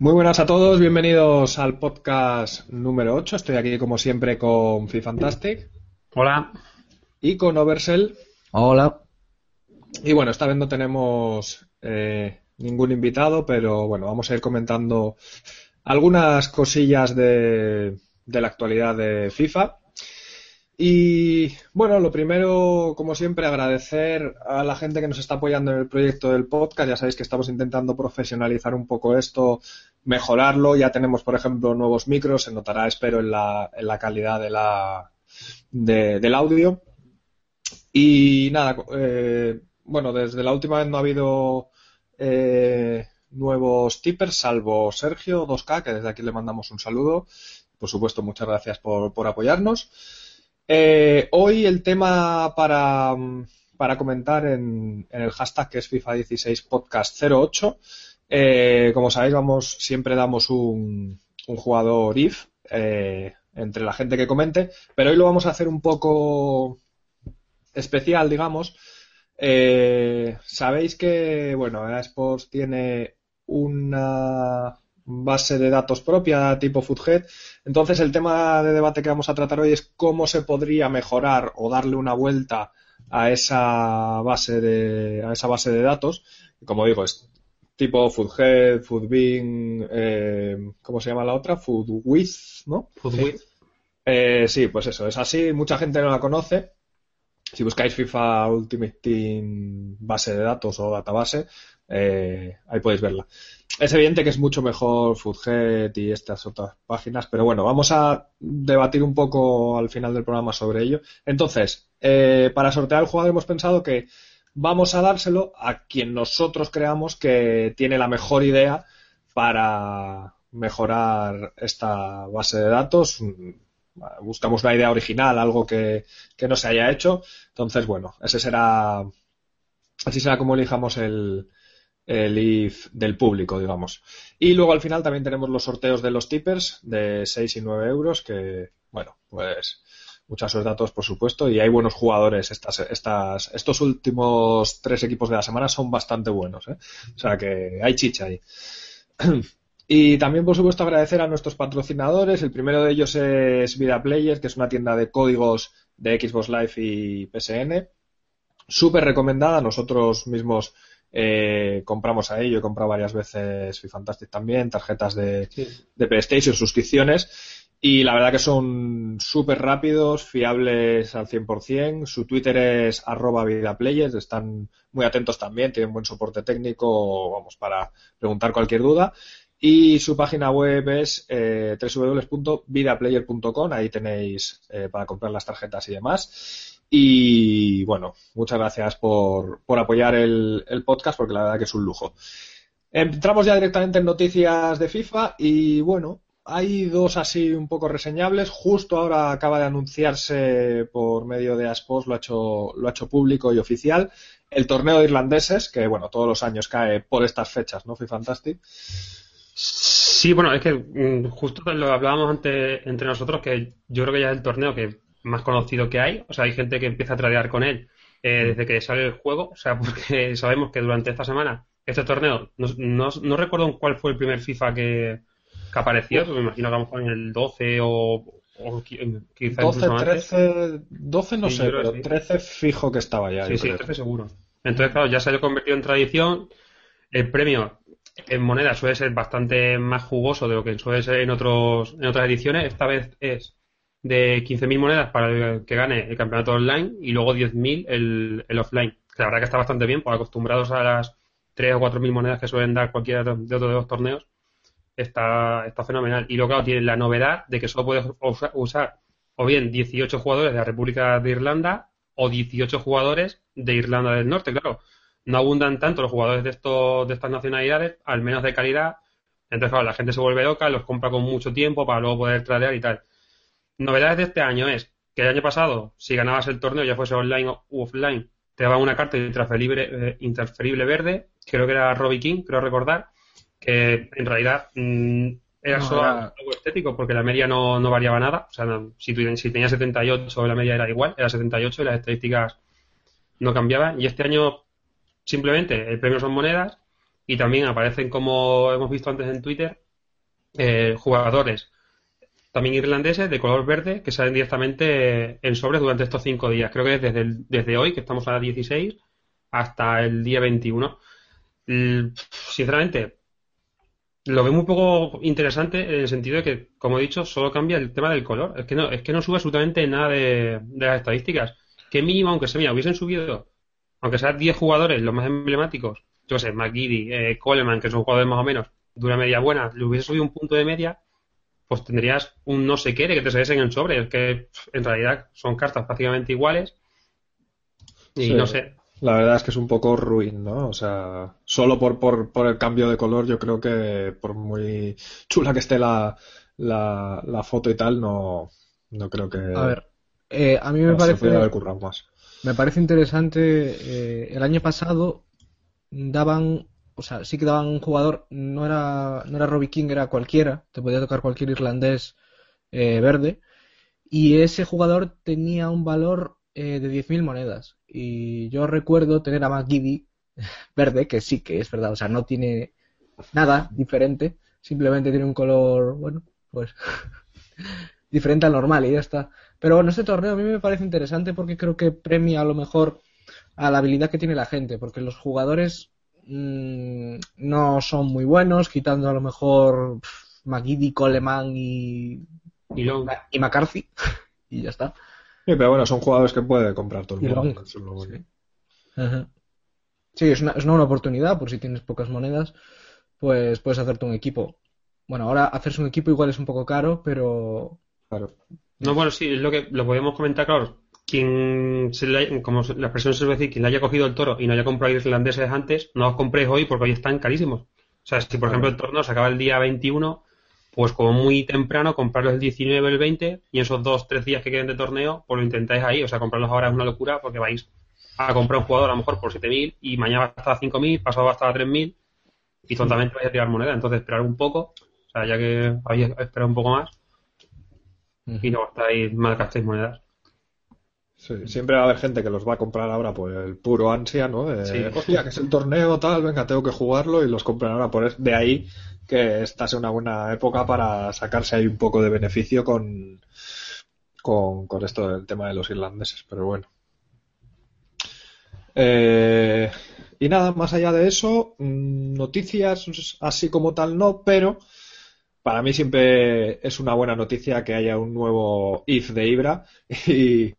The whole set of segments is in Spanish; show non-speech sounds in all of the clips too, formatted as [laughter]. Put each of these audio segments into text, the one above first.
Muy buenas a todos, bienvenidos al podcast número 8. Estoy aquí como siempre con FiFantastic. Hola. Y con Oversell. Hola. Y bueno, esta vez no tenemos eh, ningún invitado, pero bueno, vamos a ir comentando algunas cosillas de, de la actualidad de FIFA. Y bueno, lo primero, como siempre, agradecer a la gente que nos está apoyando en el proyecto del podcast. Ya sabéis que estamos intentando profesionalizar un poco esto, mejorarlo. Ya tenemos, por ejemplo, nuevos micros. Se notará, espero, en la, en la calidad de la, del audio. Y nada, eh, bueno, desde la última vez no ha habido eh, nuevos tippers, salvo Sergio 2K, que desde aquí le mandamos un saludo. Por supuesto, muchas gracias por apoyarnos. Eh, hoy el tema para, para comentar en, el hashtag que es FIFA 16 Podcast 08. Eh, como sabéis, vamos, siempre damos un, un jugador IF eh, entre la gente que comente, pero hoy lo vamos a hacer un poco especial, digamos. Sabéis que, bueno, EA tiene una base de datos propia tipo Foodhead. Entonces el tema de debate que vamos a tratar hoy es cómo se podría mejorar o darle una vuelta a esa base de, a esa base de datos. Como digo, es tipo Foodhead, Foodbean, eh, ¿cómo se llama la otra? Foodwith, ¿no? Foodwith. Eh, sí, pues eso, es así, mucha gente no la conoce. Si buscáis FIFA Ultimate Team base de datos o database, eh, ahí podéis verla. Es evidente que es mucho mejor Foodhead y estas otras páginas, pero bueno, vamos a debatir un poco al final del programa sobre ello. Entonces, eh, para sortear el jugador hemos pensado que vamos a dárselo a quien nosotros creamos que tiene la mejor idea para mejorar esta base de datos. Buscamos una idea original, algo que, que no se haya hecho. Entonces, bueno, ese será, así será como elijamos el, el IF del público, digamos. Y luego al final también tenemos los sorteos de los tippers de 6 y 9 euros, que, bueno, pues mucha suerte a todos, por supuesto, y hay buenos jugadores. Estas, estas, estos últimos tres equipos de la semana son bastante buenos, ¿eh? O sea que hay chicha ahí. [clears throat] Y también, por supuesto, agradecer a nuestros patrocinadores. El primero de ellos es Vida Players, que es una tienda de códigos de Xbox Live y PSN. Súper recomendada. Nosotros mismos eh, compramos ahí, yo he comprado varias veces Fantastic también, tarjetas de, Sí. de PlayStation, suscripciones. Y la verdad que son súper rápidos, fiables al 100%. Su Twitter es arroba vidaplayers, están muy atentos también, tienen buen soporte técnico, vamos, para preguntar cualquier duda. Y su página web es eh, www.vidaplayer.com, ahí tenéis eh, para comprar las tarjetas y demás. Y bueno, muchas gracias por, por apoyar el, el podcast porque la verdad que es un lujo. Entramos ya directamente en noticias de FIFA y bueno, hay dos así un poco reseñables. Justo ahora acaba de anunciarse por medio de Aspos, lo ha hecho, lo ha hecho público y oficial, el torneo de irlandeses, que bueno, todos los años cae por estas fechas, ¿no? FIFA Fantastic. Sí, bueno, es que mm, justo lo hablábamos antes entre nosotros, que yo creo que ya es el torneo que más conocido que hay. O sea, hay gente que empieza a tradear con él eh, desde que sale el juego. O sea, [laughs] porque sabemos que durante esta semana, este torneo, no, no, no recuerdo en cuál fue el primer FIFA que, que apareció, pero me imagino que a lo mejor en el 12 o, o qui- quizá 12, incluso antes. 13, 12 no Sí, sé, pero que sí. 13 fijo que estaba ya. Sí, yo sí, creo. 13 seguro. Entonces, claro, ya se ha convertido en tradición. El premio en moneda suele ser bastante más jugoso de lo que suele ser en otros en otras ediciones. Esta vez es de 15.000 monedas para el que gane el campeonato online y luego 10.000 el, el offline. Que la verdad que está bastante bien, pues acostumbrados a las 3 o 4.000 monedas que suelen dar cualquiera de otros de los torneos. Está, está fenomenal. Y luego, claro, tiene la novedad de que solo puedes usa- usar o bien 18 jugadores de la República de Irlanda o 18 jugadores de Irlanda del Norte, claro. no abundan tanto los jugadores de, estos, de estas nacionalidades, al menos de calidad. Entonces, claro, la gente se vuelve loca, los compra con mucho tiempo para luego poder tradear y tal. Novedades de este año es que el año pasado, si ganabas el torneo, ya fuese online u offline, te daban una carta intransferible, eh, intransferible verde, creo que era Robbie King, creo recordar, que en realidad mm, era solo algo estético porque la media no, no variaba nada. O sea, si, tú, si tenías 78, la media era igual, era 78 y las estadísticas no cambiaban. Y este año simplemente el premio son monedas y también aparecen, como hemos visto antes en Twitter, eh, jugadores también irlandeses de color verde que salen directamente en sobres durante estos cinco días. Creo que es desde, hoy, que estamos a la 16, hasta el día 21. Sinceramente, lo veo muy poco interesante en el sentido de que, como he dicho, solo cambia el tema del color. Es que no, es que no sube absolutamente nada de, las estadísticas. Que mínimo, aunque se me hubiesen subido, aunque sean 10 jugadores los más emblemáticos, yo sé, McGiddy, eh, Coleman, que son jugadores más o menos de una media buena, le hubiese subido un punto de media, pues tendrías un no sé qué de que te saliese en el sobre. Es que en realidad son cartas prácticamente iguales. Y no sé, la verdad es que es un poco ruin, ¿no? O sea, solo por, por, por el cambio de color, yo creo que por muy chula que esté la, la, foto y tal, no, no creo que. A ver, eh, a mí me parece. más. Me parece interesante. Eh, el año pasado daban. O sea, sí que daban un jugador, no era, no era Robbie King, era cualquiera, te podía tocar cualquier irlandés eh, verde, y ese jugador tenía un valor eh, de 10.000 monedas. Y yo recuerdo tener a McGiddy [laughs] verde, que sí que es verdad, o sea, no tiene nada diferente, simplemente tiene un color, bueno, pues [laughs] diferente al normal y ya está. Pero bueno, este torneo a mí me parece interesante porque creo que premia a lo mejor a la habilidad que tiene la gente, porque los jugadores mmm, no son muy buenos, quitando a lo mejor McGiddy, Coleman y, y, y McCarthy, [laughs] y ya está. Sí, pero bueno, son jugadores que puede comprar todo el mundo. Sí, es, una, es una oportunidad, por si tienes pocas monedas, pues puedes hacerte un equipo. Bueno, ahora hacerse un equipo igual es un poco caro, pero. Claro. No, bueno, sí, es lo que lo podemos comentar, claro. Quien, se como la expresión se suele decir, quien le haya cogido el toro y no haya comprado irlandeses antes, no los compréis hoy porque hoy están carísimos. O sea, si por ejemplo el torneo se acaba el día 21, pues como muy temprano, comprarlos el 19 o el 20 y esos dos, tres días que queden de torneo, pues lo intentáis ahí. O sea, comprarlos ahora es una locura porque vais a comprar un jugador a lo mejor por 7.000 y mañana va a estar a 5.000, pasado va a estar a 3.000 y totalmente vais a tirar moneda. Entonces, esperar un poco, o sea, ya que habéis esperado un poco más y no gastéis monedas. Sí, siempre va a haber gente que los va a comprar ahora por el puro ansia, ¿no? De, hostia, que es el torneo, tal, venga, tengo que jugarlo y los compran ahora por de ahí que esta es una buena época para sacarse ahí un poco de beneficio con, con, esto del tema de los irlandeses, pero bueno. Eh, y nada, más allá de eso, mm, noticias así como tal no, pero para mí siempre es una buena noticia que haya un nuevo IF de Ibra [laughs] y,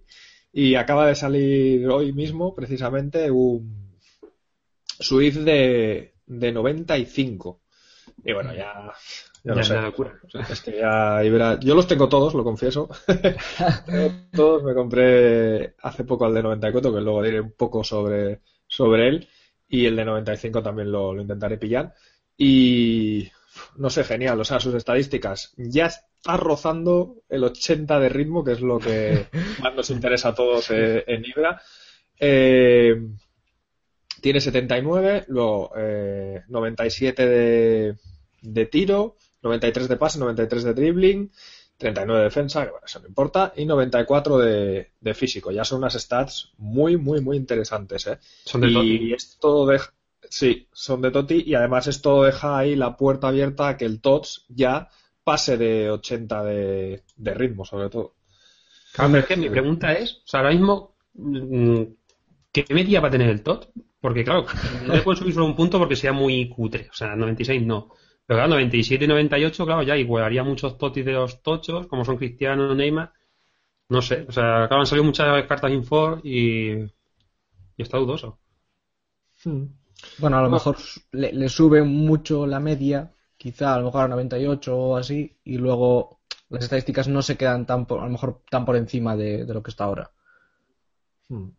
y acaba de salir hoy mismo precisamente un, su IF de, de 95. Y bueno, ya. Ya, no sé. Es que ya Yo los tengo todos, lo confieso. [laughs] todos me compré hace poco al de 94, que luego diré un poco sobre, sobre él. Y el de 95 también lo, lo intentaré pillar. Y no sé, genial. O sea, sus estadísticas ya está rozando el 80 de ritmo, que es lo que [laughs] más nos interesa a todos eh, en Ibra. Eh, tiene 79, luego eh, 97 de, de tiro, 93 de pase, 93 de dribbling, 39 de defensa, que bueno, eso no importa, y 94 de, de físico. Ya son unas stats muy, muy, muy interesantes. ¿eh? Son de y esto deja, sí, son de Toti, y además esto deja ahí la puerta abierta a que el TOTS ya pase de 80 de, de ritmo, sobre todo. Claro, es que mi pregunta es, o sea, ahora mismo, mm, ¿qué media va a tener el TOT? Porque claro, no le puedo subir solo un punto porque sea muy cutre, o sea, 96 no. Pero claro, 97 y 98, claro, ya igualaría muchos totis de los tochos, como son Cristiano, Neymar. No sé, o sea, claro, han salido muchas cartas Infor y, y está dudoso. Hmm. Bueno, a lo mejor le, sube mucho la media, quizá a lo mejor a 98 o así, y luego las estadísticas no se quedan tan por, a lo mejor tan por encima de, lo que está ahora. Hmm.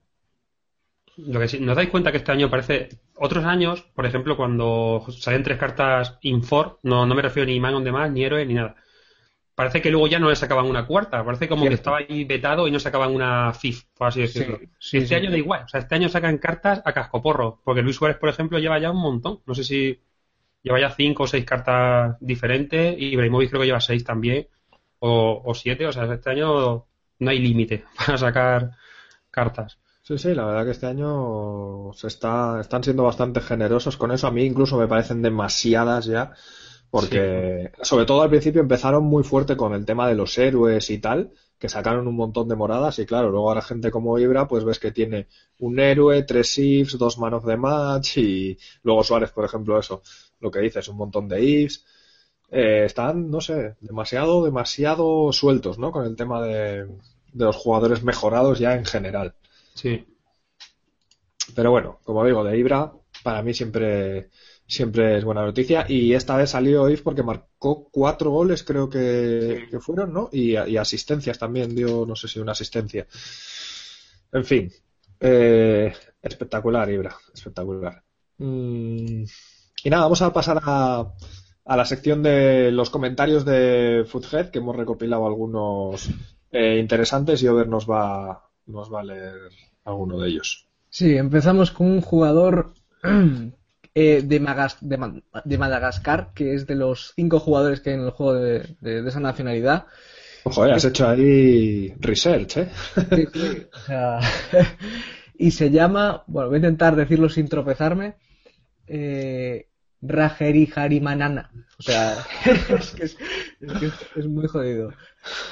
lo que sí, ¿nos dais cuenta que este año parece. Otros años, por ejemplo, cuando salen tres cartas Infor, no, no me refiero ni Man on Demand, ni Héroe, ni nada. Parece que luego ya no le sacaban una cuarta, parece como que estaba ahí vetado y no sacaban una FIF, por así decirlo. este año da igual, o sea, este año sacan cartas a cascoporro, porque Luis Suárez, por ejemplo, lleva ya un montón. No sé si lleva ya cinco o seis cartas diferentes y Ibrahimovic creo que lleva seis también, o, o siete, o sea, este año no hay límite [laughs] para sacar cartas. Sí, sí, la verdad que este año se está, están siendo bastante generosos con eso. A mí incluso me parecen demasiadas ya, porque sobre todo al principio empezaron muy fuerte con el tema de los héroes y tal, que sacaron un montón de moradas y claro, luego ahora gente como Ibra, pues ves que tiene un héroe, tres ifs, dos manos de match y luego Suárez, por ejemplo, eso, lo que dices, un montón de ifs. Eh, están, no sé, demasiado, demasiado sueltos, ¿no? Con el tema de, de los jugadores mejorados ya en general. Sí. Pero bueno, como digo, de Ibra, para mí siempre, siempre es buena noticia. Y esta vez salió If porque marcó cuatro goles, creo que, fueron, ¿no? Y, asistencias también, dio, no sé si una asistencia. En fin, eh, espectacular, Ibra, espectacular. Mm, y nada, vamos a pasar a, a la sección de los comentarios de Foothead, que hemos recopilado algunos eh, interesantes y Over nos va, nos va a leer alguno de ellos. Sí, empezamos con un jugador [clears throat] eh, de, de, Madagascar, que es de los cinco jugadores que hay en el juego de, esa nacionalidad. Ojo, has hecho ahí research, ¿eh? Sí, sí, o sea, [laughs] y se llama, bueno, voy a intentar decirlo sin tropezarme, eh, Rajeri Harimanana. O sea, [laughs] es que es, muy jodido.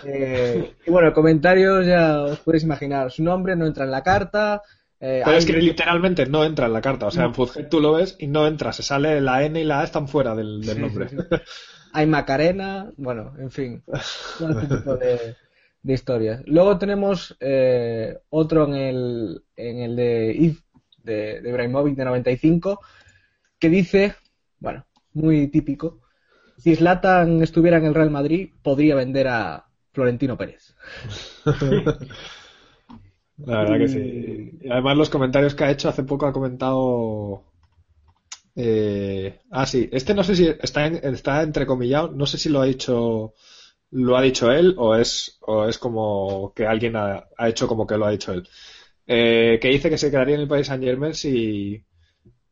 Eh, y bueno, comentarios ya os podéis imaginar. Su nombre no entra en la carta. Eh, Pero es que literalmente no entra en la carta. O sea, en Fuzhead tú lo ves y no entra. Se sale la N y la A están fuera del, nombre. Hay Macarena. Bueno, en fin. Todo este [laughs] tipo de, historias. Luego tenemos eh, otro en el, en el de If, de, de de 95, que dice bueno, muy típico. Si Zlatan estuviera en el Real Madrid, podría vender a Florentino Pérez. [laughs] La verdad que sí. Además los comentarios que ha hecho hace poco ha comentado... Eh... Ah, sí. Este no sé si está, está entrecomillado. No sé si lo ha dicho lo ha dicho él o es, o es como que alguien ha, hecho como que lo ha dicho él. Eh, que dice que se quedaría en el país Saint Germain si,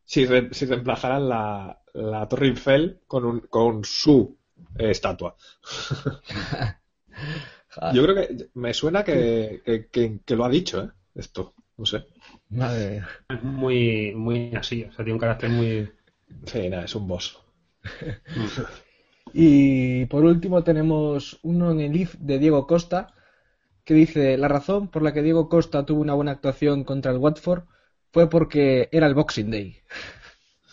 si, si reemplazaran la, la Torre Eiffel con, un, con su eh, estatua. [laughs] Yo creo que me suena que, que, lo ha dicho, ¿eh? Esto, no sé. Es muy, muy así, o sea, tiene un carácter muy... Sí, nada, es un boss. [laughs] y por último tenemos uno en el IF de Diego Costa, que dice, la razón por la que Diego Costa tuvo una buena actuación contra el Watford fue porque era el Boxing Day.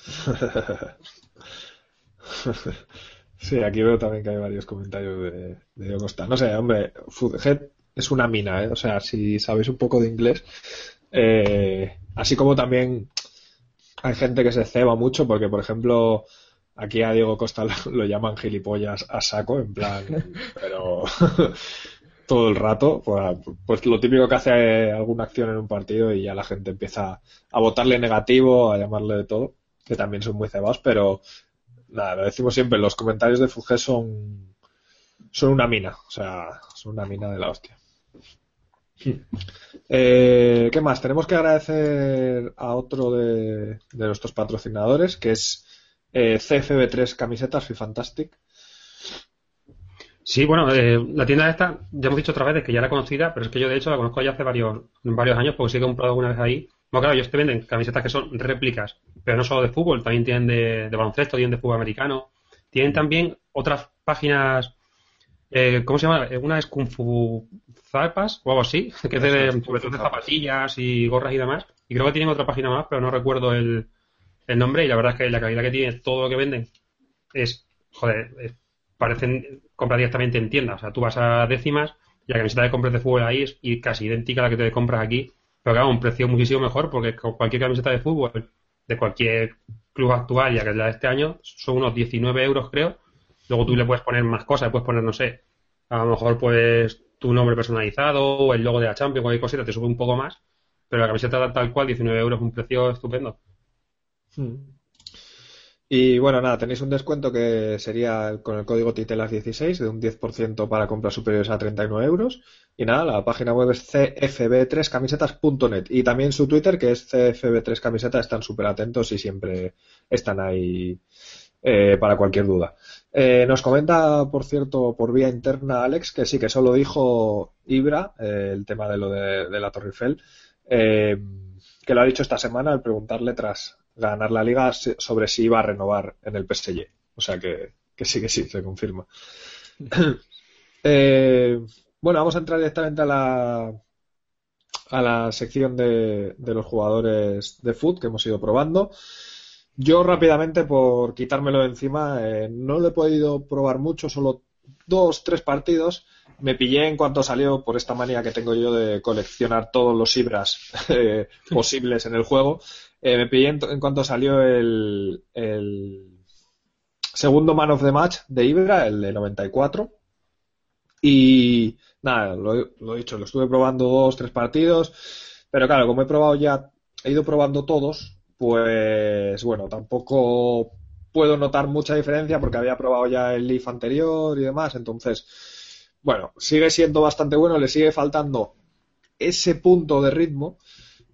[laughs] sí, aquí veo también que hay varios comentarios de, de Costa. No sé, hombre, Foodhead es una mina, ¿eh? O sea, si sabéis un poco de inglés, eh, así como también hay gente que se ceba mucho porque, por ejemplo, aquí a Diego Costa [laughs] lo, llaman gilipollas a saco, en plan, pero todo el rato, pues, pues, lo típico que hace alguna acción en un partido y ya la gente empieza a votarle negativo, a llamarle de todo que también son muy cebados, pero nada, lo decimos siempre, los comentarios de Fuge son, son una mina, o sea, son una mina de la hostia. Eh, ¿Qué más? Tenemos que agradecer a otro de, nuestros patrocinadores, que es eh, CFB3 Camisetas y Fantastic. Sí, bueno, eh, la tienda esta, ya hemos dicho otra vez que ya era conocida, pero es que yo de hecho la conozco ya hace varios, varios años porque sí he comprado alguna vez ahí. Bueno, claro, ellos te venden camisetas que son réplicas pero no solo de fútbol, también tienen de, baloncesto, tienen de fútbol americano. Tienen también otras páginas, eh, ¿cómo se llama? Una es Kung Fu Zapas o algo así, [laughs] que es de, sobre todo de zapatillas y gorras y demás. Y creo que tienen otra página más, pero no recuerdo el, nombre. Y la verdad es que la calidad que tiene todo lo que venden es, joder, parecen comprar directamente en tienda. O sea, tú vas a décimas y la camiseta de compras de fútbol ahí es casi idéntica a la que te compras aquí, pero claro, un precio muchísimo mejor porque cualquier camiseta de fútbol de cualquier club actual, ya que es la de este año, son unos 19 euros, creo. Luego tú le puedes poner más cosas, puedes poner, no sé, a lo mejor pues tu nombre personalizado o el logo de la Champions, cualquier cosita, te sube un poco más. pero la camiseta tal cual, 19 euros, un precio estupendo. Hmm. Y bueno, nada, tenéis un descuento que sería con el código TITELAS16 de un 10% para compras superiores a 39 euros. Y nada, la página web es cfb3camisetas.net y también su Twitter que es cfb3camisetas. Están súper atentos y siempre están ahí eh, para cualquier duda. Eh, nos comenta, por cierto, por vía interna Alex, que sí, que solo dijo Ibra, eh, el tema de lo de, la Torre Eiffel, que lo ha dicho esta semana al preguntarle tras ganar la liga sobre si iba a renovar en el PSG. O sea que, sí, que sí, se confirma. [clears throat] Eh, bueno, vamos a entrar directamente a la, a la sección de, de los jugadores de foot que hemos ido probando. Yo rápidamente, por quitármelo de encima, eh, no lo he podido probar mucho, solo dos, tres partidos. Me pillé en cuanto salió por esta manía que tengo yo de coleccionar todos los Ibras [laughs] eh, posibles en el juego. Eh, me pillé en, cuanto salió el, segundo Man of the Match de Ibra, el de 94. Y nada, lo, he dicho, lo estuve probando dos, tres partidos. Pero claro, como he probado ya, he ido probando todos, pues bueno, tampoco puedo notar mucha diferencia porque había probado ya el Leaf anterior y demás. Entonces, bueno, sigue siendo bastante bueno, le sigue faltando ese punto de ritmo.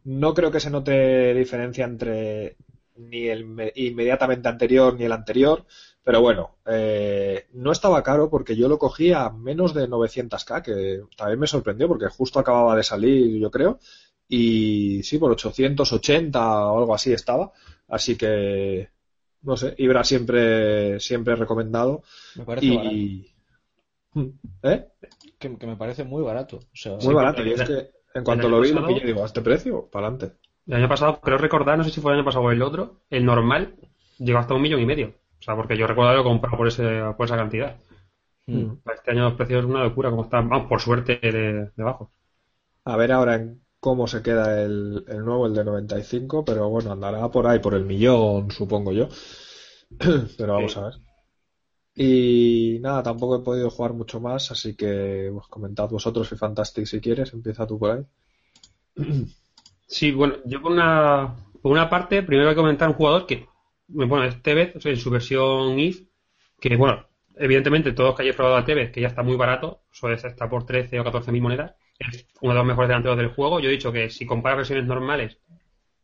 No creo que se note diferencia entre ni el inmediatamente anterior ni el anterior, pero bueno, eh, no estaba caro porque yo lo cogí a menos de 900k, que también me sorprendió porque justo acababa de salir, yo creo, y sí, por 880 o algo así estaba, así que no sé, Ibra siempre siempre recomendado. Me parece y ¿Eh? Que, me parece muy barato, muy barato, y es que en cuanto lo vi, lo pillé digo, ¿a este precio? Para adelante. El año pasado, creo recordar, no sé si fue el año pasado o el otro, el normal llegó hasta un millón y medio. O sea, porque yo recuerdo haberlo comprado por, ese, por esa cantidad. Mm. Este año los precios es una locura, como están, vamos, por suerte, de, bajo. A ver ahora en cómo se queda el, el, nuevo, el de 95, pero bueno, andará por ahí, por el millón, supongo yo. [clears throat] pero vamos a ver. Y nada, tampoco he podido jugar mucho más, así que pues, comentad vosotros y Fantastic si quieres, empieza tú por ahí. [clears throat] Sí, bueno, yo por una, por una parte, primero voy a comentar un jugador que, bueno, es Tevez, en su versión IF, que bueno, evidentemente todos que hayáis probado a Tevez, que ya está muy barato, suele estar por 13 o 14 mil monedas, es uno de los mejores delanteros del juego. Yo he dicho que si compara versiones normales,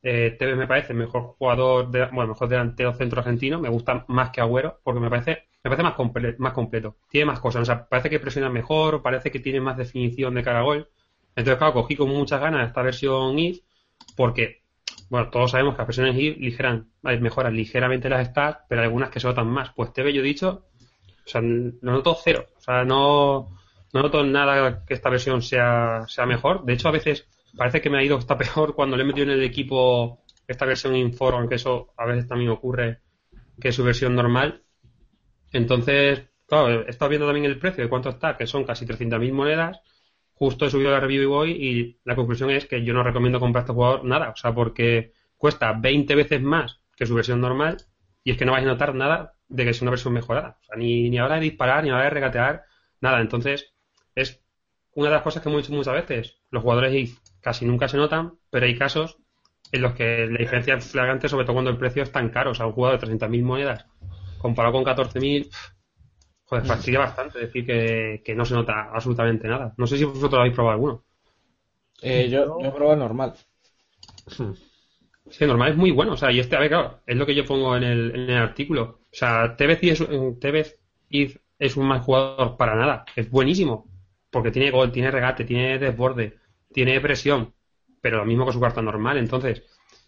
eh, Tevez me parece el mejor jugador, de, bueno, mejor delantero centro argentino, me gusta más que Agüero, porque me parece me parece más, más completo. Tiene más cosas. O sea, parece que presiona mejor, parece que tiene más definición de cara a gol. Entonces, claro, cogí con muchas ganas esta versión IF porque, bueno, todos sabemos que las versiones IF ligeran, mejoran ligeramente las stats, pero algunas que se notan más. Pues TV, yo dicho, o sea, lo noto cero. O sea, no, no noto nada que esta versión sea, sea mejor. De hecho, a veces parece que me ha ido hasta peor cuando le he metido en el equipo esta versión Inform, aunque eso a veces también ocurre que su versión normal entonces, claro, he viendo también el precio de cuánto está, que son casi 300.000 monedas. Justo he subido la review y voy y la conclusión es que yo no recomiendo comprar este jugador nada, o sea, porque cuesta 20 veces más que su versión normal y es que no vais a notar nada de que es una versión mejorada. O sea, ni, ni a hora de disparar, ni a hora de regatear, nada. Entonces, es una de las cosas que hemos dicho muchas veces. Los jugadores casi nunca se notan, pero hay casos en los que la diferencia es flagrante, sobre todo cuando el precio es tan caro. O sea, un jugador de 300.000 monedas comparado con 14.000, joder, mm. fastidia bastante decir que, no se nota absolutamente nada. No sé si vosotros habéis probado alguno. Eh, yo, he probado normal. Sí, normal es muy bueno. O sea, y este, a ver, claro, es lo que yo pongo en el, en el artículo. O sea, Tevez, es, Tevez es un mal jugador para nada. Es buenísimo. Porque tiene gol, tiene regate, tiene desborde, tiene presión. Pero lo mismo que su carta normal. Entonces,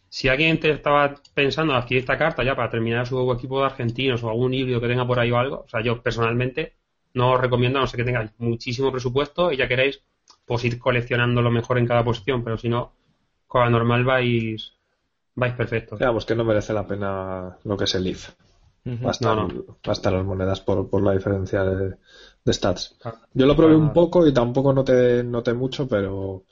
si alguien te estaba pensando en adquirir esta carta ya para terminar su equipo de argentinos o algún híbrido que tenga por ahí o algo, o sea, yo personalmente no os recomiendo, a no sé que tengáis muchísimo presupuesto y ya queréis pues ir coleccionando lo mejor en cada posición, pero si no, con la normal vais, vais perfecto. Digamos que no merece la pena lo que es el IF. Basta, las monedas por, por la diferencia de, stats. Yo lo probé un poco y tampoco noté, noté mucho, pero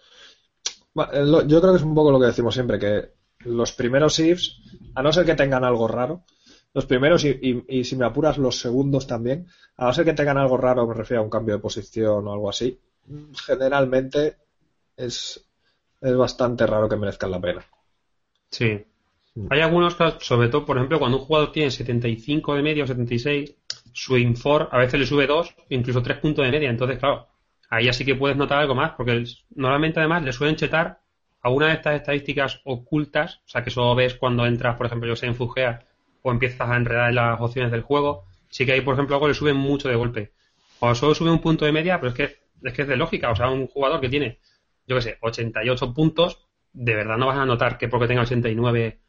yo creo que es un poco lo que decimos siempre, que los primeros ifs, a no ser que tengan algo raro, los primeros y, si me apuras los segundos también, a no ser que tengan algo raro, me refiero a un cambio de posición o algo así, generalmente es es bastante raro que merezcan la pena. Sí. Hay algunos sobre todo, por ejemplo, cuando un jugador tiene 75 de media o 76, su Infor a veces le sube 2, incluso 3 puntos de media. Entonces, claro, ahí así que puedes notar algo más, porque normalmente además le suelen chetar alguna de estas estadísticas ocultas, o sea, que solo ves cuando entras, por ejemplo, yo sé, en Fugea o empiezas a enredar en las opciones del juego. Sí que ahí, por ejemplo, algo le suben mucho de golpe. O solo sube un punto de media, pero es que es que es de lógica. O sea, un jugador que tiene, yo qué sé, 88 puntos, de verdad no vas a notar que porque tenga 89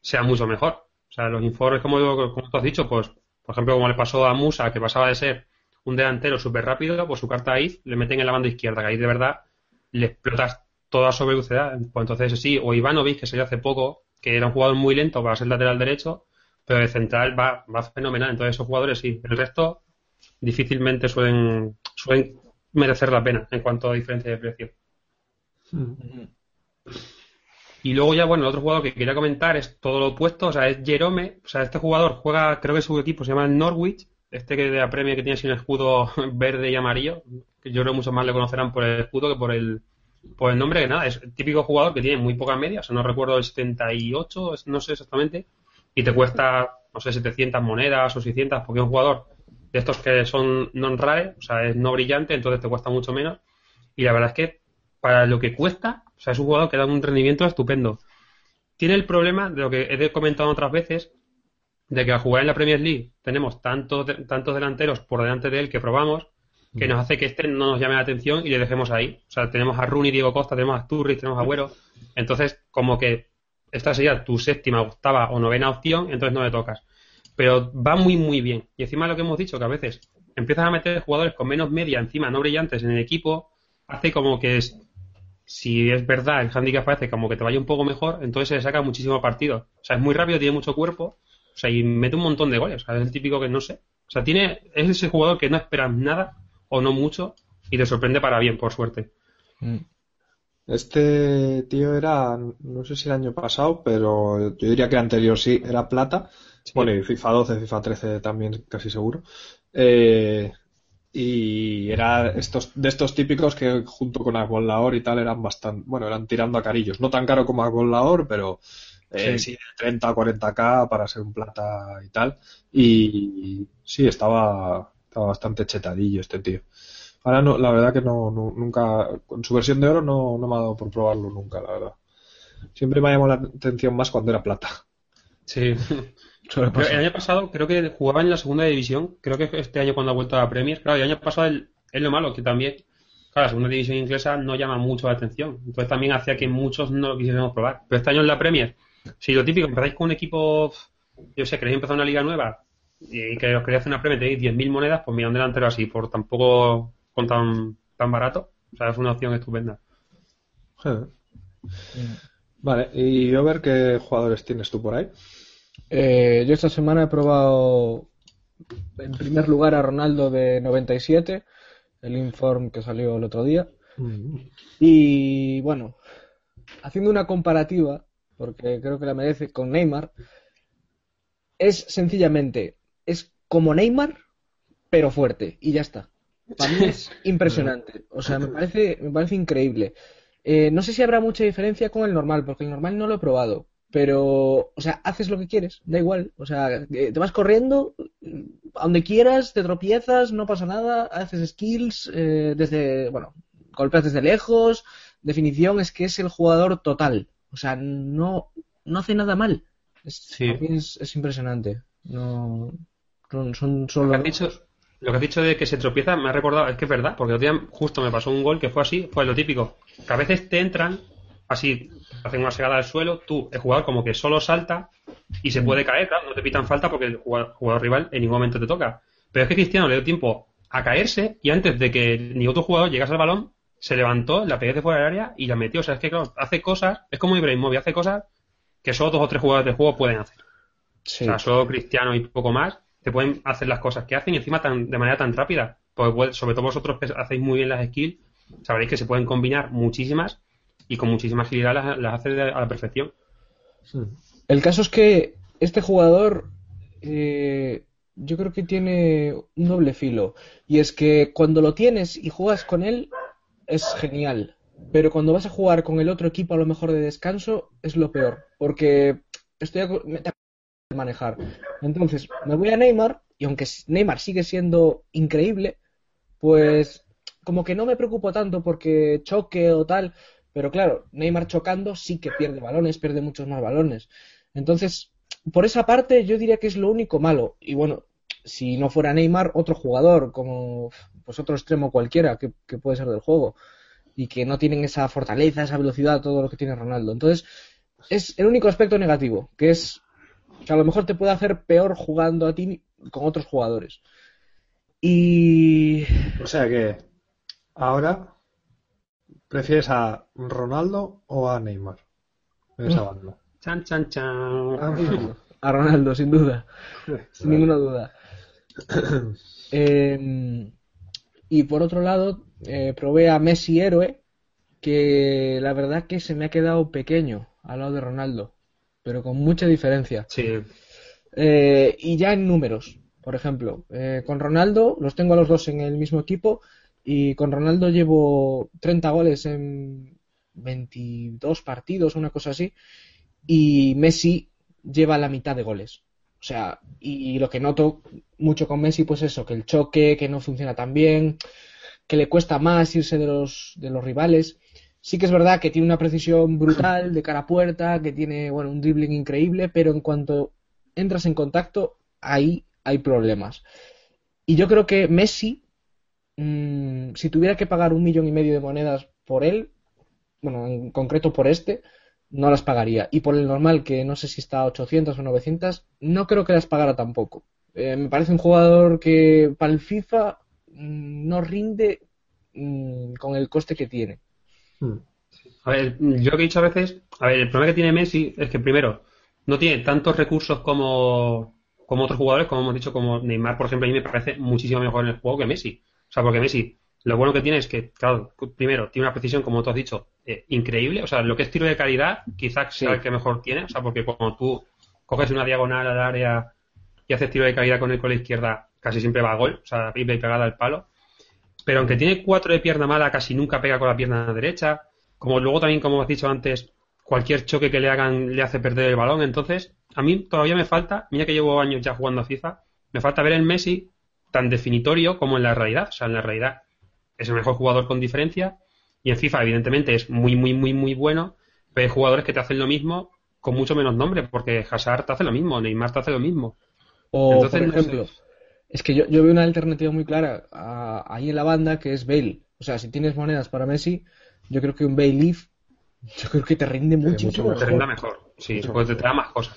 sea mucho mejor. O sea, los informes, como, como tú has dicho, pues, por ejemplo, como le pasó a Musa, que pasaba de ser un delantero súper rápido, pues su carta ahí le meten en la banda izquierda, que ahí de verdad le explotas toda su velocidad. Pues entonces sí, o Ivanovic, que salió hace poco, que era un jugador muy lento para ser lateral derecho, pero de central va, va fenomenal. Entonces esos jugadores sí. El resto difícilmente suelen, suelen merecer la pena en cuanto a diferencia de precio. Mm. Y luego ya, bueno, el otro jugador que quería comentar es todo lo opuesto, o sea, es Jerome, o sea, este jugador juega, creo que su equipo se llama Norwich, este que de la premia que tiene sin escudo [laughs] verde y amarillo, que yo creo que muchos más le conocerán por el escudo que por el, por el nombre, que nada, es el típico jugador que tiene muy poca media, o sea, no recuerdo el 78, no sé exactamente, y te cuesta, no sé, 700 monedas o 600, porque un jugador de estos que son non-rare, o sea, es no brillante, entonces te cuesta mucho menos, y la verdad es que para lo que cuesta, o sea, es un jugador que da un rendimiento estupendo. Tiene el problema de lo que he comentado otras veces, de que al jugar en la Premier League tenemos tantos, tantos delanteros por delante de él que probamos, que nos hace que este no nos llame la atención y le dejemos ahí. O sea, tenemos a Rooney, Diego Costa, tenemos a Turris, tenemos a Agüero. Entonces, como que esta sería tu séptima, octava o novena opción, entonces no le tocas. Pero va muy, muy bien. Y encima lo que hemos dicho, que a veces empiezas a meter jugadores con menos media, encima no brillantes en el equipo, hace como que es, si es verdad, el handicap parece como que te vaya un poco mejor, entonces se le saca muchísimo partido. O sea, es muy rápido, tiene mucho cuerpo, o sea, y mete un montón de goles. O sea, es el típico que no sé. O sea, tiene, es ese jugador que no esperas nada o no mucho y te sorprende para bien, por suerte. Mm. Este tío era, no sé si el año pasado, pero yo diría que el anterior sí, era plata. Bueno, y FIFA 12, FIFA 13 también, casi seguro. Eh, y era estos de estos típicos que junto con Agol y tal eran bastante bueno eran tirando a carillos no tan caro como Agol pero eh, sí. de 30 a 40k para ser un plata y tal y sí estaba estaba bastante chetadillo este tío ahora no la verdad que no, nunca con su versión de oro no, no me ha dado por probarlo nunca la verdad siempre me ha llamado la atención más cuando era plata sí [laughs] el año pasado creo que jugaba en la segunda división. Creo que este año cuando ha vuelto a la Premier. Claro, el año pasado es lo malo, que también, claro, la segunda división inglesa no llama mucho la atención. Entonces también hacía que muchos no lo quisiéramos probar. Pero este año en la Premier, si lo típico, empezáis con un equipo, yo sé, queréis empezar una liga nueva y que os queréis hacer una Premier, tenéis 10.000 monedas, pues mira un delantero así, por tampoco con tan, tan barato. O sea, es una opción estupenda. Vale, y yo ver qué jugadores tienes tú por ahí. Eh, yo esta semana he probado en primer lugar a Ronaldo de 97, el inform que salió el otro día. Mm. Y bueno, haciendo una comparativa, porque creo que la merece con Neymar, es sencillamente, es como Neymar, pero fuerte, y ya está. Para mí es [laughs] impresionante. O sea, me parece, me parece increíble. Eh, no sé si habrá mucha diferencia con el normal, porque el normal no lo he probado pero, o sea, haces lo que quieres, da igual. O sea, eh, te vas corriendo, a donde quieras, te tropiezas, no pasa nada, haces skills, eh, desde, bueno, golpeas desde lejos, definición es que es el jugador total. O sea, no, no hace nada mal. Es, es, impresionante. No, son, solo... Lo que, has dicho, lo que has dicho de que se tropieza me ha recordado, es que es verdad, porque otro día justo me pasó un gol que fue así, fue lo típico, que a veces te entran así hacen una segada al suelo, tú, el jugador como que solo salta y se mm. puede caer, claro, no te pitan falta porque el jugador, rival en ningún momento te toca. Pero es que Cristiano le dio tiempo a caerse y antes de que ni otro jugador llegase al balón, se levantó, la pegó de fuera del área y la metió. O sea, es que claro, hace cosas, es como Ibrahimovic, hace cosas que solo dos o tres jugadores de juego pueden hacer. O sea, solo Cristiano y poco más te pueden hacer las cosas que hacen y encima tan, de manera tan rápida. Porque sobre todo vosotros que hacéis muy bien las skills, sabréis que se pueden combinar muchísimas y con muchísima agilidad las, hace a la perfección. El caso es que este jugador eh, yo creo que tiene un doble filo y es que cuando lo tienes y juegas con él es genial, pero cuando vas a jugar con el otro equipo a lo mejor de descanso es lo peor, porque estoy manejar. Entonces, me voy a Neymar y aunque Neymar sigue siendo increíble, pues como que no me preocupo tanto porque choque o tal, pero claro, Neymar chocando sí que pierde balones, pierde muchos más balones. Entonces, por esa parte yo diría que es lo único malo. Y bueno, si no fuera Neymar, otro jugador, como pues otro extremo cualquiera que, puede ser del juego, y que no tienen esa fortaleza, esa velocidad, todo lo que tiene Ronaldo. Entonces, es el único aspecto negativo, que es que a lo mejor te puede hacer peor jugando a ti con otros jugadores. Y. O sea que ahora prefieres a Ronaldo o a Neymar en esa banda. [laughs] Chan, chan, chan. Ah, a Ronaldo, sin duda. [laughs] sin ninguna duda. [coughs] Em, y por otro lado, eh, probé a Messi héroe, que la verdad que se me ha quedado pequeño al lado de Ronaldo, pero con mucha diferencia. Sí. Eh, y ya en números, por ejemplo, eh, con Ronaldo los tengo a los dos en el mismo equipo y con Ronaldo llevo 30 goles en 22 partidos, una cosa así, y Messi lleva la mitad de goles. O sea, y lo que noto mucho con Messi, pues eso, que el choque, que no funciona tan bien, que le cuesta más irse de los, de los rivales. Sí que es verdad que tiene una precisión brutal de cara a puerta, que tiene, bueno, un dribbling increíble, pero en cuanto entras en contacto, ahí hay problemas. Y yo creo que Messi, mm, si tuviera que pagar un millón y medio de monedas por él, bueno, en concreto por este, no las pagaría. Y por el normal, que no sé si está a 800 o 900, no creo que las pagara tampoco. Eh, me parece un jugador que para el FIFA mm, no rinde mm, con el coste que tiene. Hmm. A ver, yo lo que he dicho a veces, a ver, el problema que tiene Messi es que primero, no tiene tantos recursos como, como otros jugadores, como hemos dicho, como Neymar, por ejemplo, a mí me parece muchísimo mejor en el juego que Messi. O sea, porque Messi lo bueno que tiene es que, claro, primero, tiene una precisión, como tú has dicho, eh, increíble. O sea, lo que es tiro de calidad, quizás sea el que mejor tiene. O sea, porque cuando tú coges una diagonal al área y haces tiro de calidad con el con la izquierda, casi siempre va a gol. O sea, y pegada al palo. Pero aunque tiene cuatro de pierna mala, casi nunca pega con la pierna derecha. Como luego también, como has dicho antes, cualquier choque que le hagan le hace perder el balón. Entonces, a mí todavía me falta, mira que llevo años ya jugando a FIFA, me falta ver el Messi tan definitorio como en la realidad. O sea, en la realidad es el mejor jugador con diferencia. Y en FIFA, evidentemente, es muy, muy, muy, muy bueno. Pero hay jugadores que te hacen lo mismo con mucho menos nombre, porque Hazard te hace lo mismo, Neymar te hace lo mismo. O, por ejemplo, es que yo, yo, veo una alternativa muy clara ahí en la banda que es Bale. O sea, si tienes monedas para Messi, yo creo que un Bale Leaf, yo creo que te rinde mucho, mucho mejor. Te rinde mejor, sí, porque te trae más cosas.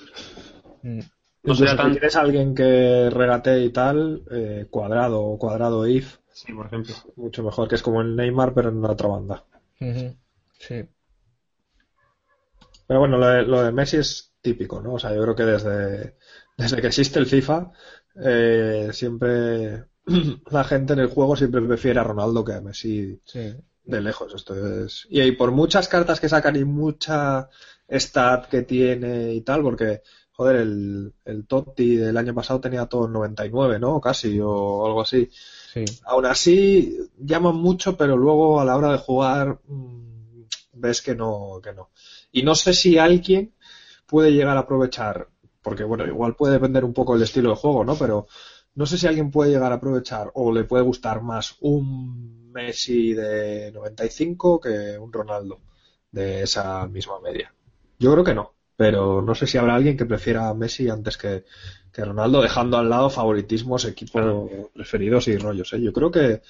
Mm. No si tienes alguien que regate y tal, eh, cuadrado o cuadrado if, Sí, por ejemplo. Mucho mejor, que es como el Neymar, pero en otra banda. Sí. Pero bueno, lo de, Messi es típico, ¿no? O sea, yo creo que desde, desde que existe el FIFA, eh, siempre [clears throat] la gente en el juego siempre prefiere a Ronaldo que a Messi de lejos. Esto es... Y, por muchas cartas que sacan y mucha stat que tiene y tal, porque, joder, el, el Totti del año pasado tenía todo en 99, ¿no? Casi, o algo así. Aún así, llaman mucho, pero luego a la hora de jugar mm, ves que no, que no. Y no sé si alguien puede llegar a aprovechar, porque bueno, igual puede depender un poco del estilo de juego, ¿no? Pero no sé si alguien puede llegar a aprovechar o le puede gustar más un Messi de 95 que un Ronaldo de esa misma media. Yo creo que no, pero no sé si habrá alguien que prefiera a Messi antes que, Ronaldo, dejando al lado favoritismos, equipos preferidos y rollos. ¿eh? Yo creo que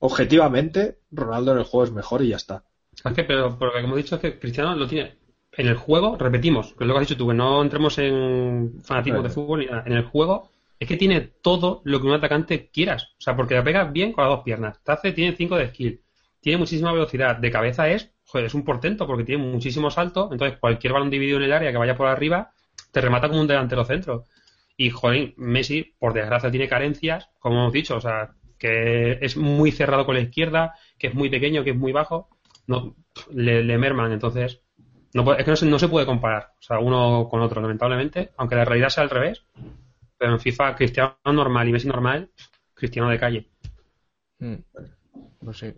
objetivamente Ronaldo en el juego es mejor y ya está. Es que, pero, pero como he dicho, es que Cristiano lo tiene en el juego, repetimos, que es lo que has dicho tú, que no entremos en fanatismo de fútbol ni nada. En el juego es que tiene todo lo que un atacante quieras. O sea, porque la pega bien con las dos piernas. Tace tiene 5 de skill. Tiene muchísima velocidad. De cabeza es, joder, es un portento porque tiene muchísimo salto. Entonces, cualquier balón dividido en el área que vaya por arriba, te remata como un delantero centro. Y, joder, Messi, por desgracia, tiene carencias, como hemos dicho, o sea, que es muy cerrado con la izquierda, que es muy pequeño, que es muy bajo, no le, merman, entonces no es que no se, puede comparar, o sea, uno con otro, lamentablemente, aunque la realidad sea al revés, pero en FIFA Cristiano normal y Messi normal, Cristiano de calle. Mm. No sé,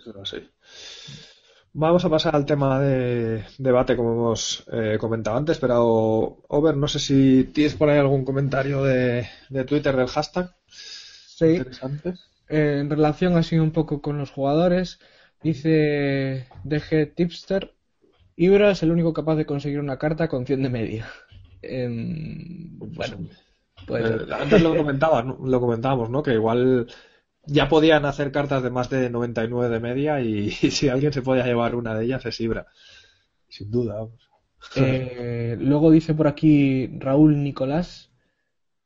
Vamos a pasar al tema de debate, como hemos eh, comentado antes, pero Over, no sé si tienes por ahí algún comentario de, de Twitter del hashtag. Sí. Interesante. Eh, en relación así un poco con los jugadores, dice DG Tipster, Ibra es el único capaz de conseguir una carta con 100 de media. Em, bueno, pues... Eh, antes lo, comentaba, lo comentábamos, ¿no? Que igual ya podían hacer cartas de más de 99 de media [laughs] y, si alguien se podía llevar una de ellas es Ibra. Sin duda. Eh, luego dice por aquí Raúl Nicolás,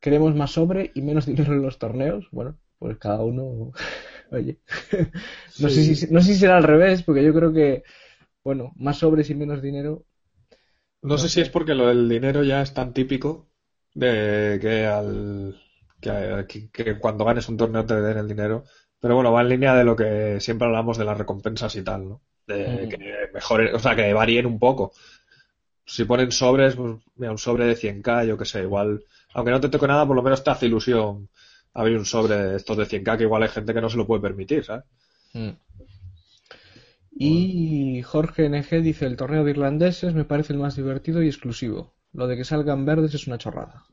queremos más sobre y menos dinero en los torneos. Bueno, pues cada uno, [laughs] oye, [laughs] no, sé si, no sé si será al revés, porque yo creo que, bueno, más sobres y menos dinero. No, sé si es porque lo del dinero ya es tan típico de que al que, cuando ganes un torneo te den el dinero. Pero bueno, va en línea de lo que siempre hablamos de las recompensas y tal, ¿no? De mm. que mejoren, o sea, que varíen un poco. Si ponen sobres, pues, mira, un sobre de 100k, yo que sé, igual, aunque no te toque nada, por lo menos te hace ilusión abrir un sobre de estos de 100k, que igual hay gente que no se lo puede permitir, ¿sabes? Mm. Y Jorge NG dice, el torneo de irlandeses me parece el más divertido y exclusivo. Lo de que salgan verdes es una chorrada.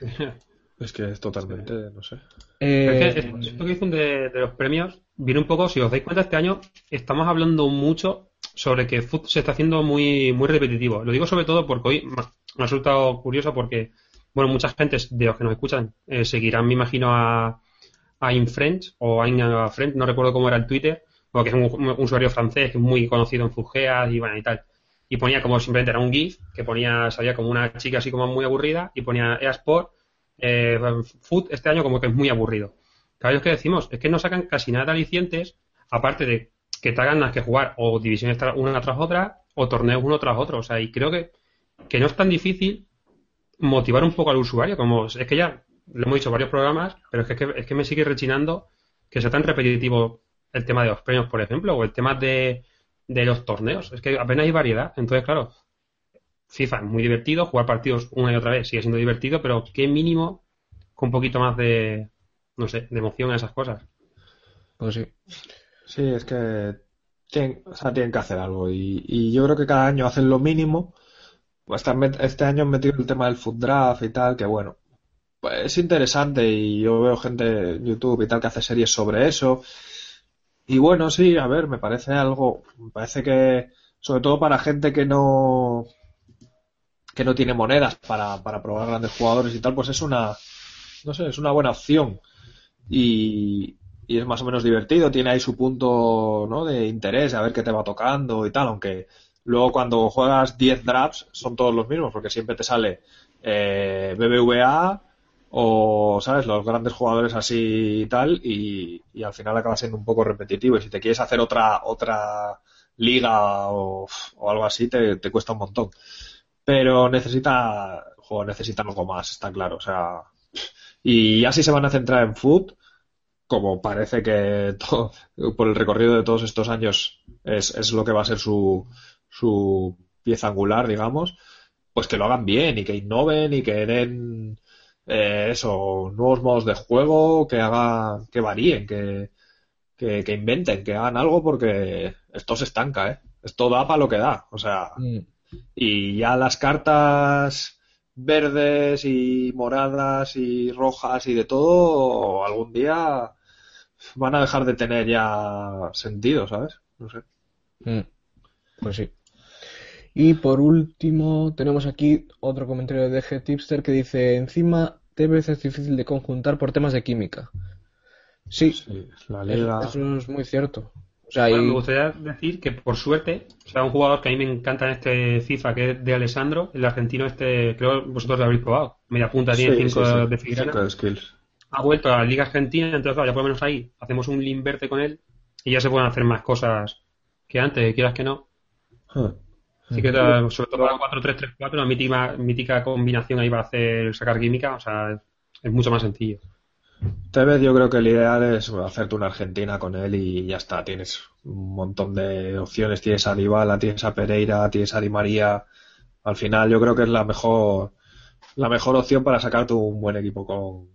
[laughs] Es que es totalmente, no sé. Eh, esto que dicen de, los premios viene un poco, si os dais cuenta, este año estamos hablando mucho sobre que foot se está haciendo muy, muy repetitivo. Lo digo sobre todo porque hoy me ha resultado curioso porque, bueno, muchas gentes de los que nos escuchan eh, seguirán, me imagino, a, a InFriends o a InFriend, no recuerdo cómo era el Twitter, porque es un, usuario francés que es muy conocido en Fugeas y bueno y tal. Y ponía como simplemente era un GIF que ponía, salía como una chica así como muy aburrida y ponía eSport eh, Food este año como que es muy aburrido. Cada vez que decimos es que no sacan casi nada de alicientes, aparte de que te hagan las que jugar o divisiones una tras otra o torneos uno tras otro. O sea, y creo que, que no es tan difícil motivar un poco al usuario, como es que ya lo hemos dicho varios programas, pero es que, es que me sigue rechinando que sea tan repetitivo el tema de los premios, por ejemplo, o el tema de, de los torneos. Es que apenas hay variedad. Entonces, claro, FIFA es muy divertido, jugar partidos una y otra vez sigue siendo divertido, pero qué mínimo con un poquito más de, no sé, de emoción a esas cosas. Pues sí. Sí, es que tienen, o sea, tienen que hacer algo y, yo creo que cada año hacen lo mínimo. Este año han metido el tema del food draft y tal, que bueno, pues es interesante y yo veo gente en YouTube y tal que hace series sobre eso. Y bueno, sí, a ver, me parece algo, me parece que, sobre todo para gente que no, que no tiene monedas para, para probar grandes jugadores y tal, pues es una, no sé, es una buena opción. Y, y es más o menos divertido, tiene ahí su punto ¿no? de interés, a ver qué te va tocando y tal, aunque luego cuando juegas 10 drafts son todos los mismos, porque siempre te sale eh, BBVA o, ¿sabes?, los grandes jugadores así y tal, y, al final acaba siendo un poco repetitivo. Y si te quieres hacer otra, otra liga o, o algo así, te, te cuesta un montón pero necesita, juego necesita algo más, está claro. O sea, y así se van a centrar en foot, como parece que [laughs] por el recorrido de todos estos años es, es lo que va a ser su, su pieza angular, digamos, pues que lo hagan bien y que innoven y que den eh, eso, nuevos modos de juego, que haga, que varíen, que, que, inventen, que hagan algo porque esto se estanca, ¿eh? Esto da para lo que da, o sea, mm. Y ya las cartas verdes y moradas y rojas y de todo, algún día van a dejar de tener ya sentido, ¿sabes? No sé. Mm. Pues sí. Y por último, tenemos aquí otro comentario de DG Tipster que dice: Encima, TBC es difícil de conjuntar por temas de química. Sí, la liga... eso es muy cierto. Me gustaría decir que por suerte, o sea, un jugador que a mí me encanta en este FIFA, que es de Alessandro, el argentino este, creo que vosotros lo habéis probado. Media punta tiene 5 de figurina. skills. Ha vuelto a la Liga Argentina, entonces claro, ya por lo menos ahí hacemos un verde con él y ya se pueden hacer más cosas que antes, quieras que no. Así que sobre todo la 4-3-3-4, una mítica, mítica combinación ahí va a hacer sacar química, o sea, es mucho más sencillo. Tevez yo creo que el ideal es hacerte una Argentina con él y ya está. Tienes un montón de opciones. Tienes a Dybala, tienes a Pereira, tienes a Di María. Al final yo creo que es la mejor la mejor opción para sacarte un buen equipo con,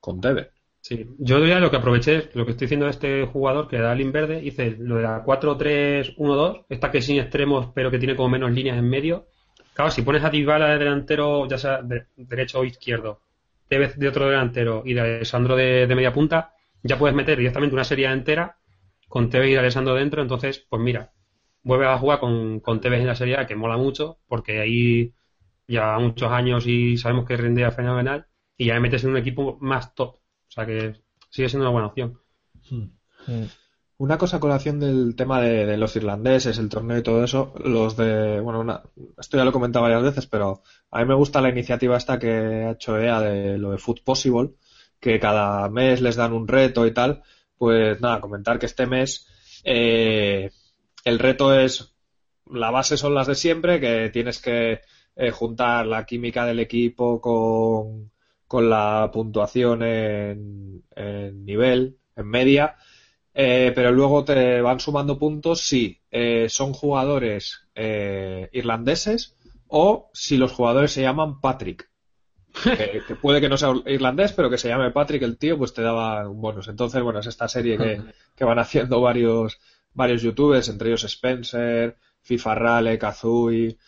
con Tevez. Sí, yo diría lo que aproveché, lo que estoy diciendo de este jugador que da el verde, hice lo de la 4-3-1-2, esta que es sin extremos pero que tiene como menos líneas en medio. Claro, si pones a Dybala de delantero, ya sea de derecho o izquierdo, Tevez de otro delantero y de Alessandro de, media punta, ya puedes meter directamente una serie entera con Tevez y Alessandro dentro, entonces, pues mira, vuelve a jugar con, con Tevez en la serie que mola mucho, porque ahí ya muchos años y sabemos que rinde fenomenal, y ya me metes en un equipo más top. O sea que sigue siendo una buena opción. Hmm. Hmm. Una cosa con colación del tema de, los irlandeses, el torneo y todo eso, los de, bueno, esto ya lo he comentado varias veces, pero a mí me gusta la iniciativa esta que ha hecho EA de lo de Food Possible, que cada mes les dan un reto y tal. Pues nada, comentar que este mes eh, el reto es, la base son las de siempre, que tienes que eh, juntar la química del equipo con con la puntuación en, nivel, en media, eh, pero luego te van sumando puntos si eh, son jugadores eh, irlandeses o si los jugadores se llaman Patrick. [laughs] que, puede que no sea irlandés, pero que se llame Patrick el tío, pues te daba un bonus. Entonces, bueno, es esta serie que, [laughs] van haciendo varios, varios youtubers, entre ellos Spencer, FIFA Rale, Kazui,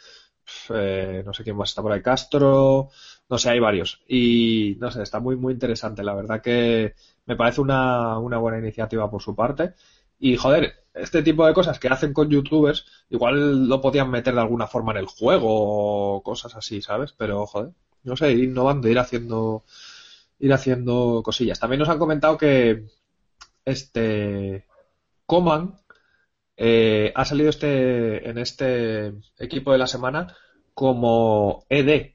no sé quién más está por ahí, Castro, no sé, hay varios. Y no sé, está muy, muy interesante. La verdad que me parece una, una buena iniciativa por su parte. Y joder, este tipo de cosas que hacen con youtubers, igual lo podían meter de alguna forma en el juego o cosas así, ¿sabes? Pero joder, no sé, ir innovando, ir haciendo, ir haciendo cosillas. También nos han comentado que este Coman eh, ha salido este en este equipo de la semana como ED,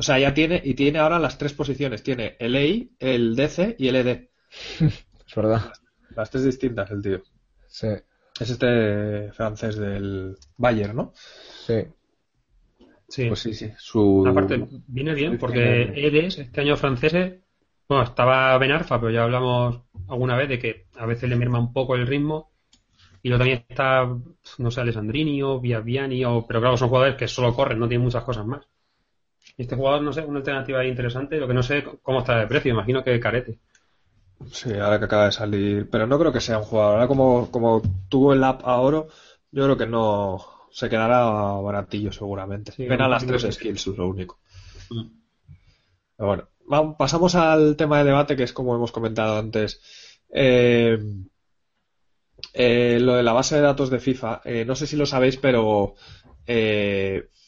o sea, ya tiene, y tiene ahora las tres posiciones. Tiene el EI, el DC y el ED. [laughs] es verdad. Las, tres distintas, el tío. Sí. Es este francés del Bayern, ¿no? Sí. Sí. Pues sí, sí. Su... Aparte, viene bien, porque ED, este año francés, bueno, estaba Benarfa, pero ya hablamos alguna vez de que a veces le merma un poco el ritmo. Y luego también está, no sé, Alessandrini o Viaviani, o, pero claro, son jugadores que solo corren, no tienen muchas cosas más. Y este jugador, no sé, una alternativa interesante. Lo que no sé cómo está de precio, imagino que carete. Sí, ahora que acaba de salir. Pero no creo que sea un jugador. Ahora, como, como tuvo el app a oro, yo creo que no. Se quedará baratillo, seguramente. Sí, las tres skills, es lo único. Mm. Pero bueno, pasamos al tema de debate, que es como hemos comentado antes. Eh, eh, lo de la base de datos de FIFA. Eh, no sé si lo sabéis, pero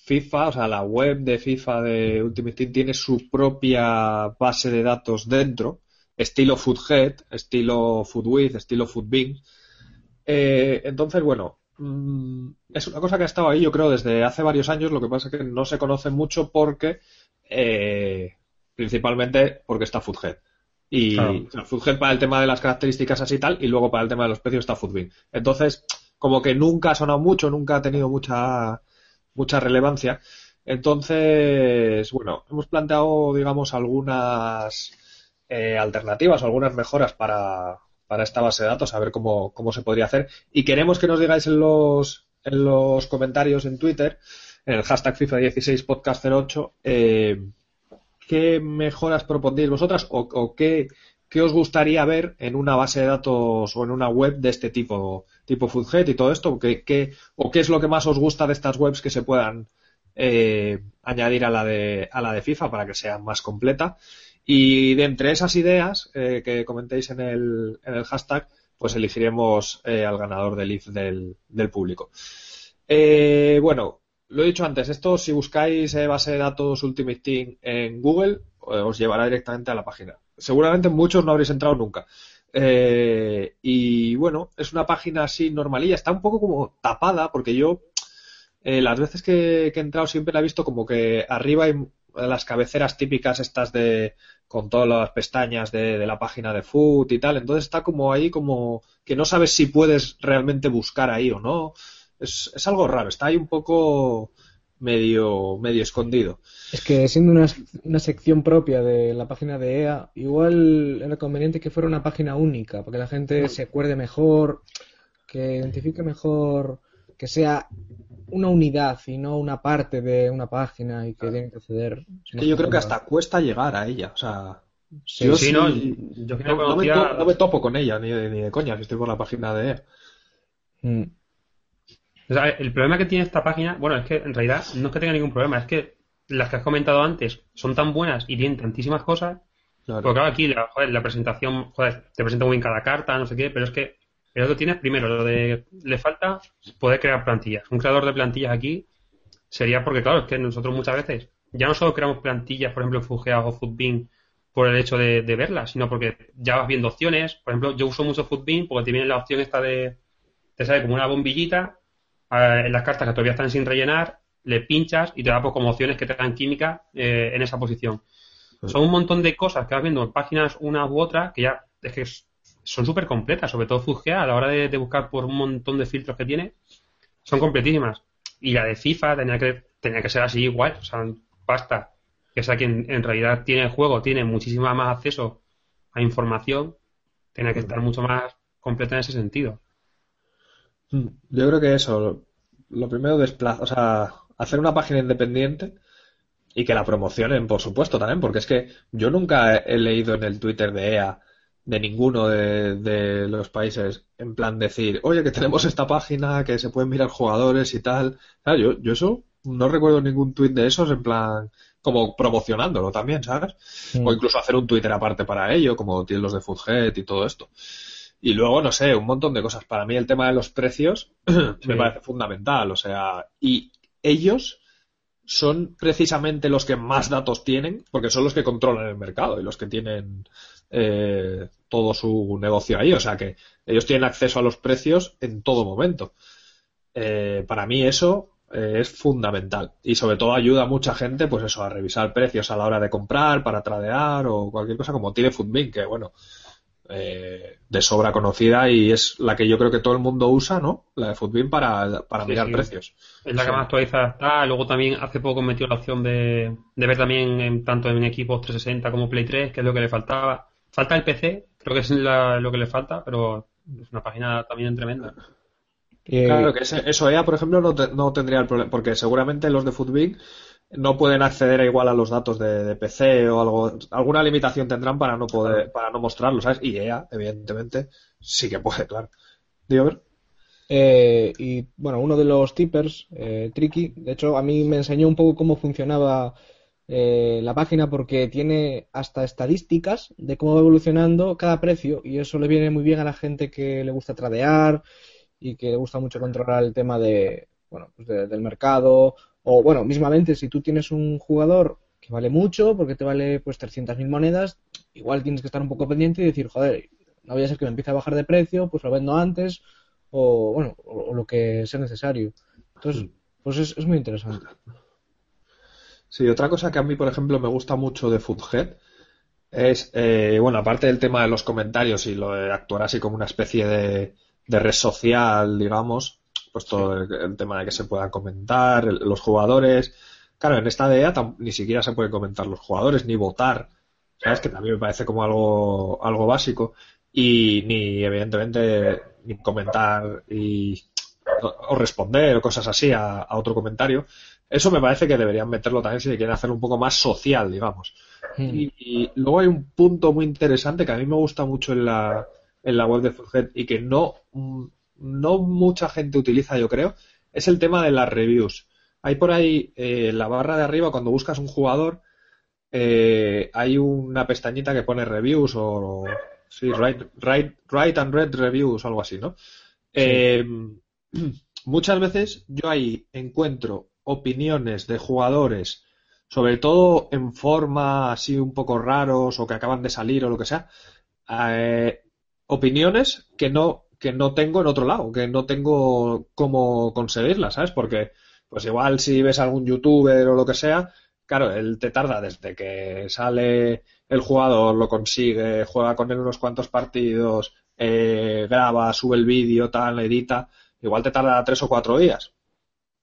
FIFA, o sea, la web de FIFA de Ultimate Team tiene su propia base de datos dentro, estilo Foodhead, estilo Foodwith, estilo Foodbin. Eh, entonces, bueno, mm, es una cosa que ha estado ahí, yo creo, desde hace varios años. Lo que pasa es que no se conoce mucho porque, eh, principalmente porque está Foodhead. Y Foodhead para el tema de las características así y tal, y luego para el tema de los precios está Foodbin. Entonces, como que nunca ha sonado mucho, nunca ha tenido mucha mucha relevancia. Entonces, bueno, hemos planteado, digamos, algunas eh, alternativas, algunas mejoras para, para esta base de datos, a ver cómo, cómo se podría hacer. Y queremos que nos digáis en los, en los comentarios en Twitter, en el hashtag FIFA16podcast08, eh, qué mejoras propondéis vosotras o, o qué, qué, os gustaría ver en una base de datos o en una web de este tipo tipo Foodhead y todo esto? ¿Qué, ¿O qué es lo que más os gusta de estas webs que se puedan eh, añadir a la, de, a la de FIFA para que sea más completa? Y de entre esas ideas eh, que comentéis en el, en el hashtag, pues elegiremos eh, al ganador del IF del, del público. bueno, lo he dicho antes, esto si buscáis base de datos Ultimate Team en Google, os llevará directamente a la página. Seguramente muchos no habréis entrado nunca. Eh, y bueno, es una página así normalilla, está un poco como tapada, porque yo eh, las veces que, he entrado siempre la he visto como que arriba hay las cabeceras típicas estas de con todas las pestañas de, la página de food y tal, entonces está como ahí como que no sabes si puedes realmente buscar ahí o no. Es, es algo raro, está ahí un poco medio, medio escondido. Es que siendo una, una, sección propia de la página de EA, igual era conveniente que fuera una página única, para que la gente se acuerde mejor, que identifique mejor, que sea una unidad y no una parte de una página y que tiene que acceder. yo creo que hasta cuesta llegar a ella, o sea, Sí, Yo sí, sí- no, yo que no me no topo con ella, ni de, ni de coña, si estoy por la página de EA. Mm. O sea, el problema que tiene esta página, bueno, es que en realidad no es que tenga ningún problema, es que las que has comentado antes son tan buenas y tienen tantísimas cosas, Claro. porque claro, aquí la, joder, la presentación, joder, te presenta muy bien cada carta, no sé qué, pero es que el otro tienes primero, lo de le falta poder crear plantillas. Un creador de plantillas aquí sería porque, claro, es que nosotros muchas veces ya no solo creamos plantillas, por ejemplo, en o Footbin por el hecho de, de verlas, sino porque ya vas viendo opciones. Por ejemplo, yo uso mucho Footbin porque te viene la opción esta de, te sale como una bombillita eh, en las cartas que todavía están sin rellenar, le pinchas y te da pues, como opciones que te dan química eh, en esa posición. Son un montón de cosas que vas viendo en páginas unas u otras que ya es que son súper completas, sobre todo Fugea a la hora de, de buscar por un montón de filtros que tiene, son completísimas. Y la de FIFA tenía que, tenía que ser así igual, o sea, basta que sea quien en realidad tiene el juego, tiene muchísima más acceso a información, tenía que estar mucho más completa en ese sentido. Yo creo que eso, lo, lo primero desplaza, o sea, hacer una página independiente y que la promocionen, por supuesto, también, porque es que yo nunca he, he leído en el Twitter de EA, de ninguno de, de los países, en plan decir, oye, que tenemos esta página, que se pueden mirar jugadores y tal. Claro, yo, yo eso no recuerdo ningún tweet de esos, en plan, como promocionándolo también, ¿sabes? Mm. O incluso hacer un Twitter aparte para ello, como tienen los de Foodhead y todo esto. Y luego, no sé, un montón de cosas. Para mí el tema de los precios [clears throat] me parece fundamental. O sea, y ellos son precisamente los que más datos tienen, porque son los que controlan el mercado y los que tienen eh, todo su negocio ahí. O sea que ellos tienen acceso a los precios en todo momento. Eh, para mí eso eh, es fundamental y sobre todo ayuda a mucha gente, pues eso, a revisar precios a la hora de comprar, para tradear o cualquier cosa como tiene Footbin, que bueno, eh, de sobra conocida y es la que yo creo que todo el mundo usa, ¿no? La de Footbin para, para Sí, mirar sí. precios. Es la que más actualizada está. Luego también hace poco metió la opción de, de ver también en- tanto en equipos 360 como Play 3, que es lo que le faltaba. Falta el PC, creo que es la- lo que le falta, pero es una página también tremenda. Eh, Claro que ese- eso EA, por ejemplo, no, te- no tendría el problema, porque seguramente los de Footbin no pueden acceder a igual a los datos de, de PC o algo, alguna limitación tendrán para no poder, para no mostrarlo, ¿sabes? Y EA, evidentemente, sí que puede, claro. Digo, a ver. Eh, y bueno, uno de los tippers, eh, Tricky, de hecho a mí me enseñó un poco cómo funcionaba eh, la página porque tiene hasta estadísticas de cómo va evolucionando cada precio y eso le viene muy bien a la gente que le gusta tradear y que le gusta mucho controlar el tema de, bueno, pues de- del mercado o bueno, mismamente si tú tienes un jugador que vale mucho porque te vale pues 300.000 monedas, igual tienes que estar un poco pendiente y decir, joder, no vaya a ser que me empiece a bajar de precio, pues lo vendo antes o bueno, o, o lo que sea necesario. Entonces, pues es, es muy interesante. Sí, otra cosa que a mí, por ejemplo, me gusta mucho de Foodhead es, eh, bueno, aparte del tema de los comentarios y lo de actuar así como una especie de, de red social, digamos, pues todo el, el tema de que se puedan comentar, el- los jugadores. Claro, en esta DEA ni siquiera se pueden comentar los jugadores, ni votar, ¿sabes? Que también me parece como algo, algo básico. Y ni, evidentemente, ni comentar y, o responder o cosas así a, a otro comentario. Eso me parece que deberían meterlo también si quieren hacerlo un poco más social, digamos. Y, y luego hay un punto muy interesante que a mí me gusta mucho en la, en la web de Fullhead y que no, mm, no mucha gente utiliza, yo creo, es el tema de las reviews. Hay por ahí, eh, en la barra de arriba, cuando buscas un jugador, eh, hay una pestañita que pone reviews o, sí, write, write, write and read reviews algo así, ¿no? Eh, muchas veces yo ahí encuentro opiniones de jugadores, sobre todo en forma así un poco raros o que acaban de salir o lo que sea, eh, opiniones que no, que no tengo en otro lado, que no tengo cómo conseguirlas, ¿sabes? Porque, pues igual si ves algún youtuber o lo que sea, claro, él te tarda desde que sale el jugador, lo consigue, juega con él unos cuantos partidos, eh, graba, sube el vídeo, tal, edita, igual te tarda tres o cuatro días.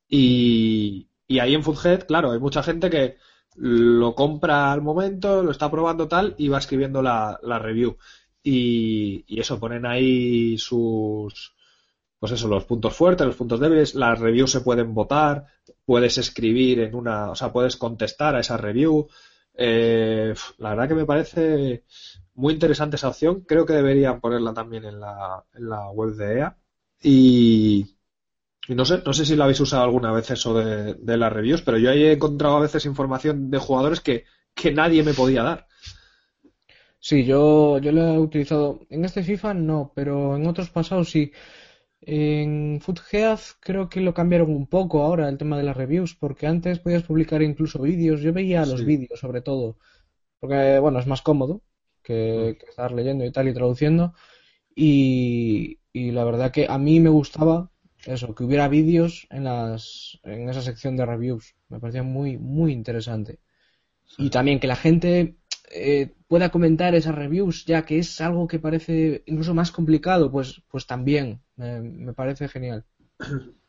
Y, y ahí en Foodhead, claro, hay mucha gente que lo compra al momento, lo está probando tal y va escribiendo la, la review. Y, y eso, ponen ahí sus, pues eso, los puntos fuertes, los puntos débiles, las reviews se pueden votar, puedes escribir en una, o sea, puedes contestar a esa review. Eh, la verdad que me parece muy interesante esa opción. Creo que deberían ponerla también en la, en la web de EA. Y, no sé, no sé si la habéis usado alguna vez eso de, de las reviews, pero yo ahí he encontrado a veces información de jugadores que, que nadie me podía dar. Sí, yo, yo lo he utilizado. En este FIFA no, pero en otros pasados sí. En Footgeath creo que lo cambiaron un poco ahora el tema de las reviews, porque antes podías publicar incluso vídeos. Yo veía los Sí. vídeos sobre todo, porque bueno, es más cómodo que, que estar leyendo y tal y traduciendo. Y, y la verdad que a mí me gustaba eso, que hubiera vídeos en las, en esa sección de reviews. Me parecía muy, muy interesante. Y también que la gente eh, pueda comentar esas reviews, ya que es algo que parece incluso más complicado, pues, pues también me, me parece genial.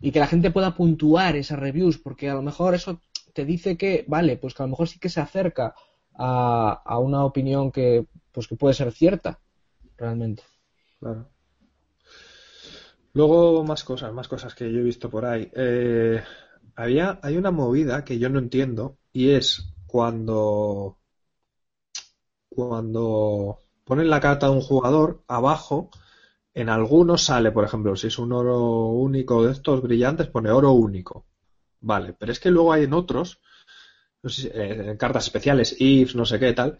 Y que la gente pueda puntuar esas reviews, porque a lo mejor eso te dice que, vale, pues que a lo mejor sí que se acerca a, a una opinión que, pues que puede ser cierta, realmente. Claro. Luego más cosas, más cosas que yo he visto por ahí. Eh, había, hay una movida que yo no entiendo y es cuando, cuando ponen la carta de un jugador abajo, en algunos sale, por ejemplo, si es un oro único de estos brillantes, pone oro único. Vale, pero es que luego hay en otros, no sé si- eh, en cartas especiales, IFs, no sé qué tal,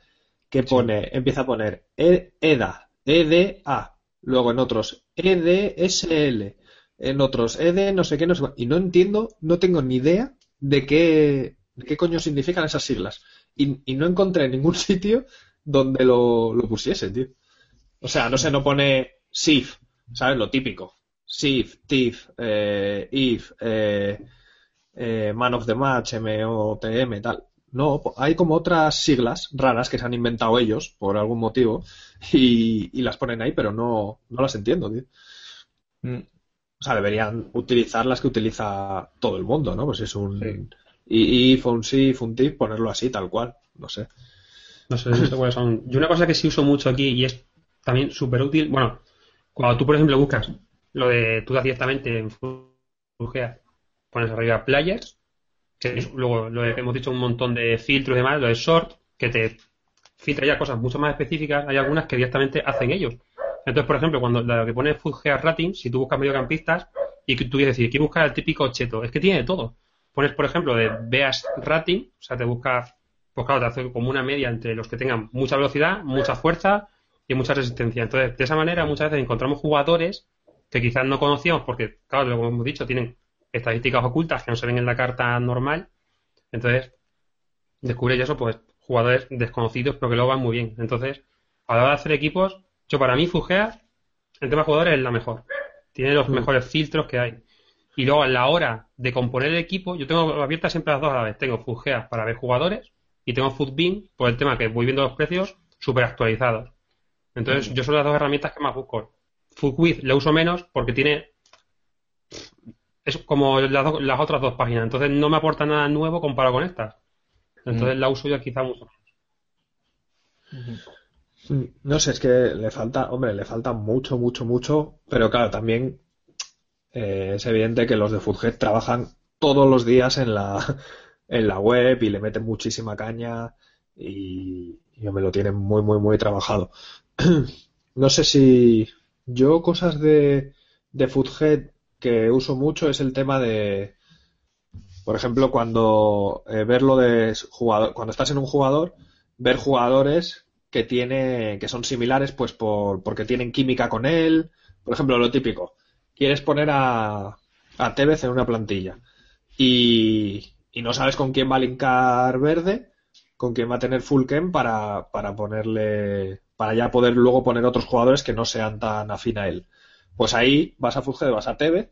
que pone, empieza a poner E- EDA, EDA, luego en otros EDSL, en otros ED, no sé qué, no sé. Y no entiendo, no tengo ni idea de qué, de qué coño significan esas siglas. Y, y no encontré ningún [laughs] sitio donde lo, lo pusiese, tío. O sea, no sé, no pone SIF, ¿sabes? Lo típico. SIF, TIF, eh, IF, eh, eh, Man of the Match, MOTM, tal. No, hay como otras siglas raras que se han inventado ellos por algún motivo [laughs] y, y las ponen ahí, pero no, no las entiendo, tío. Mm. O sea, deberían utilizar las que utiliza todo el mundo, ¿no? Pues es un Sí. if, un SIF, un TIF, ponerlo así, tal cual. No sé. No sé, no cuáles son. Yo una cosa que sí uso mucho aquí y es también súper útil, bueno, cuando tú, por ejemplo, buscas lo de tú das directamente en Fulgea, pones arriba players, que luego lo que hemos dicho un montón de filtros y demás, lo de short, que te filtra ya cosas mucho más específicas, hay algunas que directamente hacen ellos. Entonces, por ejemplo, cuando lo que pone Fulgea Rating, si tú buscas mediocampistas y tú quieres decir, quiero buscar el típico cheto, es que tiene de todo. Pones, por ejemplo, de Beas Rating, o sea, te busca, pues claro, te hace como una media entre los que tengan mucha velocidad, mucha fuerza y mucha resistencia. Entonces, de esa manera, muchas veces encontramos jugadores que quizás no conocíamos porque, claro, como hemos dicho, tienen estadísticas ocultas que no se ven en la carta normal. Entonces, descubre eso, pues, jugadores desconocidos, pero que lo van muy bien. Entonces, a la hora de hacer equipos, yo para mí, Fugea, en tema de jugadores, es la mejor. Tiene los mejores filtros que hay. Y luego, a la hora de componer el equipo, yo tengo abiertas siempre las dos a la vez. Tengo Fugea para ver jugadores y tengo Footbin por el tema que voy viendo los precios súper actualizados. Entonces, yo son las dos herramientas que más busco. Footwith la uso menos porque tiene. Es como las, do- las otras dos páginas. Entonces, no me aporta nada nuevo comparado con estas. Entonces, la uso yo quizá mucho menos. No sé, es que le falta, hombre, le falta mucho, mucho, mucho, pero claro, también eh, es evidente que los de Foodhead trabajan todos los días en la, en la web y le meten muchísima caña y, y me lo tienen muy, muy, muy trabajado. [clears throat] No sé si yo cosas de, de Foodhead que uso mucho es el tema de, por ejemplo, cuando eh, ver lo de jugador, cuando estás en un jugador, ver jugadores que tiene, que son similares, pues por, porque tienen química con él. Por ejemplo, lo típico. Quieres poner a, a Tevez en una plantilla y, y no sabes con quién va a linkar verde, con quién va a tener full chem para, para ponerle, para ya poder luego poner otros jugadores que no sean tan afín a él. Pues ahí vas a Fulged, vas a Tevez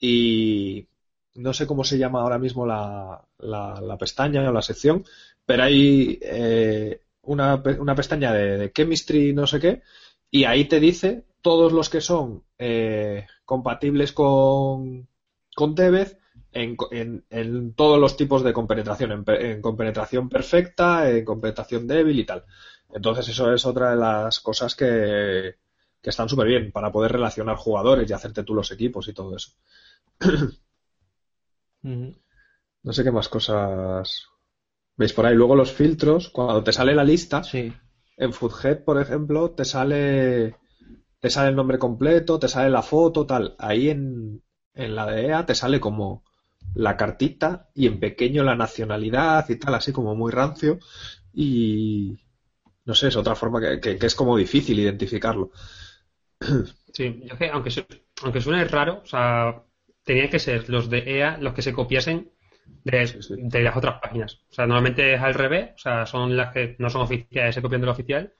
y no sé cómo se llama ahora mismo la, la, la pestaña o la sección, pero hay eh, una, una pestaña de, de chemistry no sé qué y ahí te dice todos los que son eh, compatibles con, con Tevez en, en- en todos los tipos de compenetración, en, en compenetración perfecta, en compenetración débil y tal. Entonces eso es otra de las cosas que, que están súper bien para poder relacionar jugadores y hacerte tú los equipos y todo eso. [clears throat] No sé qué más cosas ¿Veis por ahí? Luego los filtros, cuando te sale la lista, Sí. en Foodhead, por ejemplo, te sale, te sale el nombre completo, te sale la foto, tal. Ahí en, en la de EA te sale como la cartita y en pequeño la nacionalidad y tal, así como muy rancio. Y no sé, es otra forma que, que- que es como difícil identificarlo. Sí, yo que aunque, su- aunque suene raro, o sea, tenían que ser los de EA los que se copiasen de, Sí, sí. de las otras páginas. O sea, normalmente es al revés, o sea, son las que no son oficiales, se copian de lo oficial,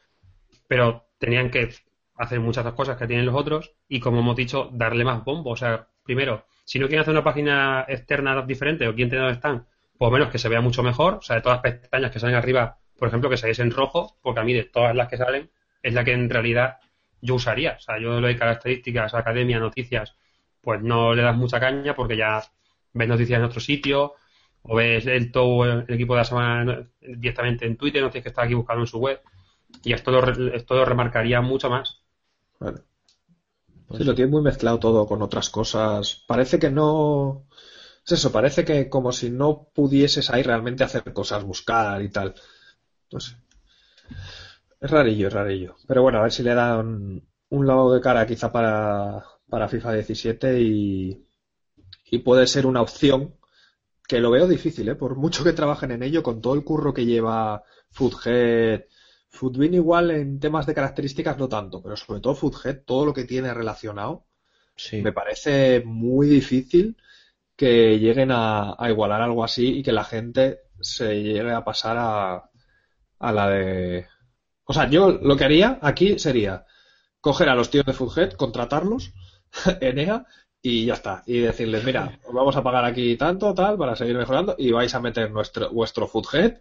pero tenían que hacer muchas otras cosas que tienen los otros y, como hemos dicho, darle más bombo. O sea, primero, si no quieren hacer una página externa diferente o quieren tener donde están, por menos que se vea mucho mejor, o sea, de todas las pestañas que salen arriba, por ejemplo, que saliese en rojo, porque a mí de todas las que salen es la que en realidad yo usaría. O sea, yo lo de características, academia, noticias, pues no le das mucha caña porque ya ves noticias en otro sitio o ves el, todo el equipo de la semana directamente en Twitter, no tienes que estar aquí buscando en su web. Y esto lo, esto lo remarcaría mucho más. Vale. Pues Sí, lo tiene muy mezclado todo con otras cosas. Parece que no. Es eso, parece que como si no pudieses ahí realmente hacer cosas, buscar y tal. No sé. Es rarillo, es rarillo. Pero bueno, a ver si le dan un lavado de cara quizá para, para FIFA 17 y, y puede ser una opción que lo veo difícil, ¿eh? Por mucho que trabajen en ello, con todo el curro que lleva Foodhead. Foodwin igual en temas de características no tanto, pero sobre todo Foodhead, todo lo que tiene relacionado, Sí. me parece muy difícil que lleguen a, a igualar algo así y que la gente se llegue a pasar a, a la de... O sea, yo lo que haría aquí sería coger a los tíos de Foodhead, contratarlos [laughs] en EA y ya está. Y decirles, mira, os vamos a pagar aquí tanto, tal, para seguir mejorando y vais a meter nuestro, vuestro Foodhead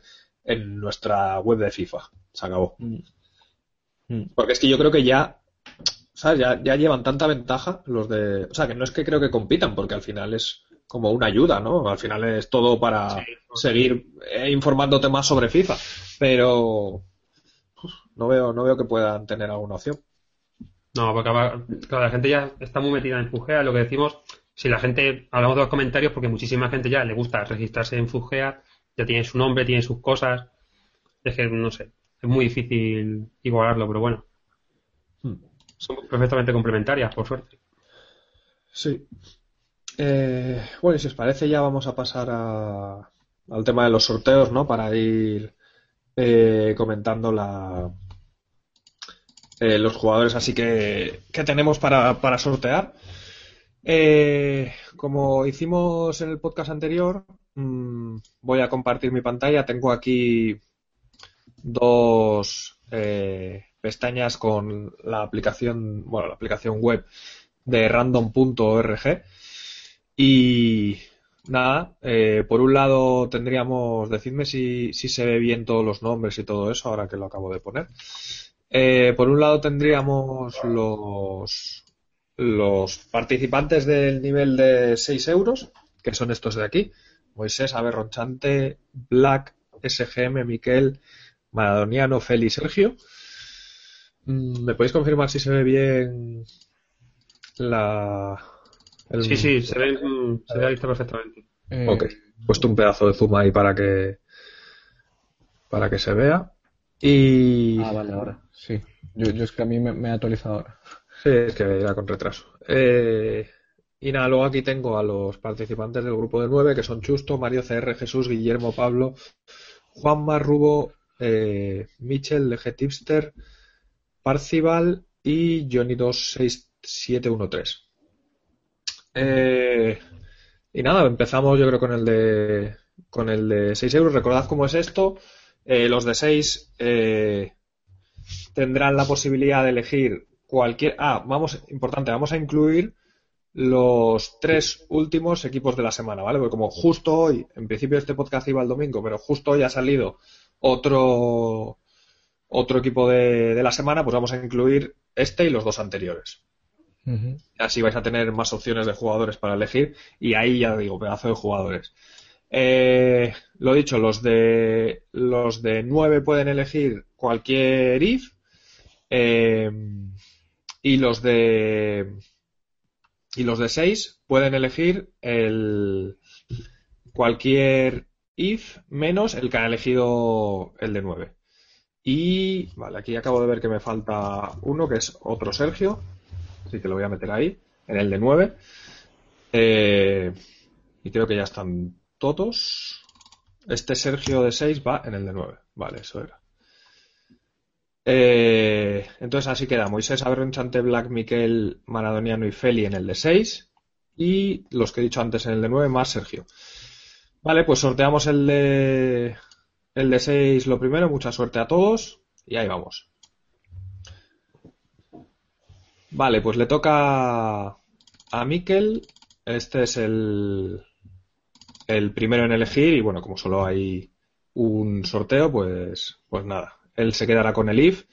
en nuestra web de FIFA. Se acabó. Mm. Mm. Porque es que yo creo que ya, ¿sabes? Ya, ya llevan tanta ventaja los de... O sea, que no es que creo que compitan, porque al final es como una ayuda, ¿no? Al final es todo para seguir eh, informándote más sobre FIFA. Pero no veo, no veo que puedan tener alguna opción. No, porque claro, la gente ya está muy metida en Fugea, lo que decimos, si la gente, hablamos de los comentarios, porque muchísima gente ya le gusta registrarse en Fugea, ya tiene su nombre, tiene sus cosas, es que no sé, es muy difícil igualarlo, pero bueno, Hmm. son perfectamente complementarias, por suerte. Sí. Eh, bueno, y si os parece ya vamos a pasar a- al tema de los sorteos, ¿no? Para ir eh, comentando la, eh, los jugadores así que, que tenemos para, para sortear. Eh, como hicimos en el podcast anterior, mm, voy a compartir mi pantalla. Tengo aquí dos eh, pestañas con la aplicación, bueno, la aplicación web de random.org. Y nada, eh, por un lado tendríamos, decidme si, si se ve bien todos los nombres y todo eso, ahora que lo acabo de poner. Eh, por un lado tendríamos los, los participantes del nivel de 6 euros, que son estos de aquí. Moisés, Aberronchante, Black, SGM, Miquel, Maradoniano, Feli, Sergio. Mm, ¿Me podéis confirmar si se ve bien la... el- Sí, sí, se ve, mm, se ve la lista perfectamente. Eh, Ok, he puesto un pedazo de zoom ahí para que para que se vea. Y Ah, vale, ahora. Sí. Yo, yo es que a mí me, me ha actualizado ahora. sí, es que era con retraso. Eh, y nada, luego aquí tengo a los participantes del grupo de nueve, que son Chusto, Mario CR, Jesús, Guillermo, Pablo, Juan Marrubo, eh, Michel, LG Tipster, Parcival y Johnny26713. Eh, y nada, empezamos yo creo con el de con el de 6 euros. Recordad cómo es esto. Eh, los de 6 eh, tendrán la posibilidad de elegir cualquier. Ah, vamos, importante, vamos a incluir los tres últimos equipos de la semana, ¿vale? Porque como justo hoy, en principio este podcast iba el domingo, pero justo hoy ha salido otro otro equipo de, de la semana, pues vamos a incluir este y los dos anteriores. Así vais a tener más opciones de jugadores para elegir y ahí ya digo, pedazo de jugadores. Eh, lo dicho, los de los de 9 pueden elegir cualquier if eh, y los de y los de 6 pueden elegir el cualquier if menos el que ha elegido el de 9. Y vale, aquí acabo de ver que me falta uno, que es otro Sergio. Así que lo voy a meter ahí, en el de 9. Eh, y creo que ya están todos. Este Sergio de 6 va en el de 9. Vale, eso era. Eh, entonces así queda Moisés Chante, Black, Miquel, Maradoniano y Feli en el de 6 y los que he dicho antes en el de 9 más Sergio. Vale, pues sorteamos el de el de 6 lo primero, mucha suerte a todos y ahí vamos. Vale, pues le toca a Miquel. Este es el, el primero en elegir y bueno, como solo hay un sorteo, pues, pues nada, él se quedará con el if.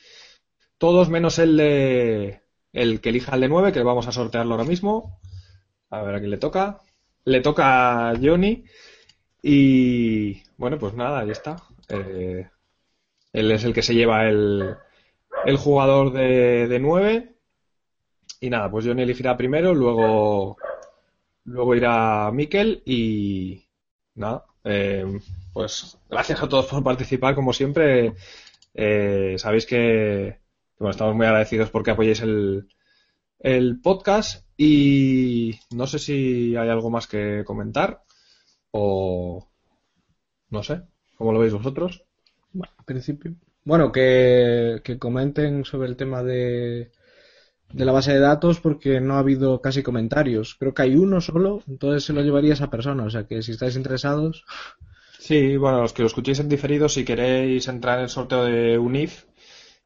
Todos menos el de el que elija el de 9, que vamos a sortearlo ahora mismo. A ver a quién le toca. Le toca a Johnny. Y bueno, pues nada, ahí está. Eh, él es el que se lleva el, el jugador de, de 9. Y nada, pues Johnny elegirá primero, luego, luego irá Mikel y nada. Eh, pues gracias a todos por participar, como siempre. Eh, sabéis que, estamos muy agradecidos porque apoyéis el, el podcast y no sé si hay algo más que comentar o no sé, ¿cómo lo veis vosotros? Bueno. Bueno, que, que comenten sobre el tema de, de la base de datos porque no ha habido casi comentarios. Creo que hay uno solo, entonces se lo llevaría a esa persona. O sea que si estáis interesados. Sí, bueno, los que lo escuchéis en diferido, si queréis entrar en el sorteo de UNIF,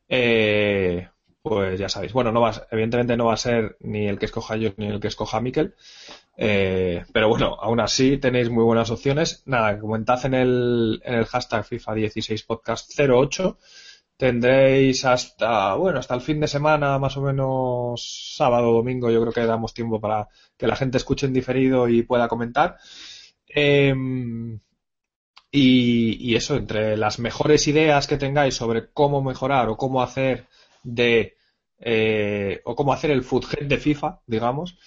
eh, pues ya sabéis. Bueno, no va, evidentemente no va a ser ni el que escoja yo ni el que escoja Miquel. Eh, pero bueno, aún así tenéis muy buenas opciones. Nada, comentad en el, en el hashtag FIFA 16 podcast 08. Tendréis hasta, bueno, hasta el fin de semana, más o menos sábado domingo, yo creo que damos tiempo para que la gente escuche en diferido y pueda comentar. Eh, y, eso, entre las mejores ideas que tengáis sobre cómo mejorar o cómo hacer de eh, o cómo hacer el foodhead de FIFA, digamos,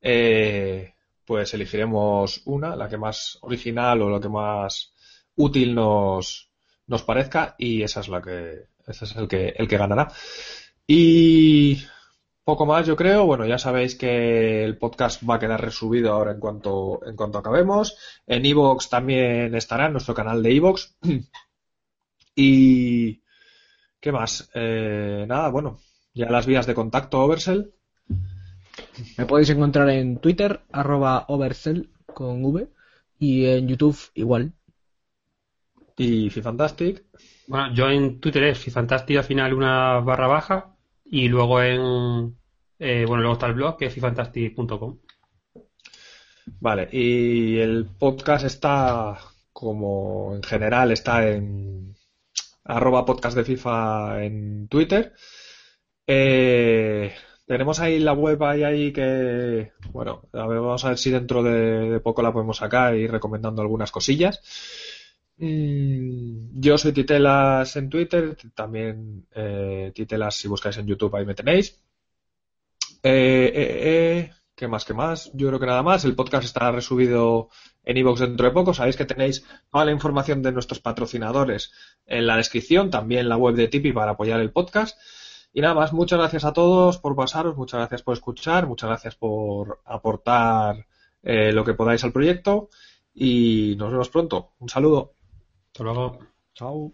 eh, pues elegiremos una, la que más original o la que más útil nos, nos parezca y esa es la que ese es el que el que ganará. Y poco más, yo creo. Bueno, ya sabéis que el podcast va a quedar resubido ahora en cuanto, en cuanto acabemos. En Evox también estará, en nuestro canal de Evox. [clears throat] y. ¿Qué más? Eh, nada, bueno, ya las vías de contacto Oversell. Me podéis encontrar en Twitter, arroba Oversell con V, y en YouTube igual. Y Fifantastic. Bueno, yo en Twitter es Fifantastic al final una barra baja y luego en. Eh, bueno, luego está el blog que es fifantastic.com. Vale, y el podcast está como en general está en arroba podcast de FIFA en Twitter. Eh, tenemos ahí la web ahí, ahí que, bueno, a ver, vamos a ver si dentro de, poco la podemos sacar y recomendando algunas cosillas. Mm, yo soy Titelas en Twitter, también eh, Titelas si buscáis en YouTube ahí me tenéis. Eh, eh, ¿Qué más? ¿Qué más? Yo creo que nada más. El podcast estará resubido en iVoox dentro de poco. Sabéis que tenéis toda la información de nuestros patrocinadores en la descripción, también la web de Tipi para apoyar el podcast. Y nada más, muchas gracias a todos por pasaros, muchas gracias por escuchar, muchas gracias por aportar lo que podáis al proyecto y nos vemos pronto. Un saludo. Hasta luego. Chao.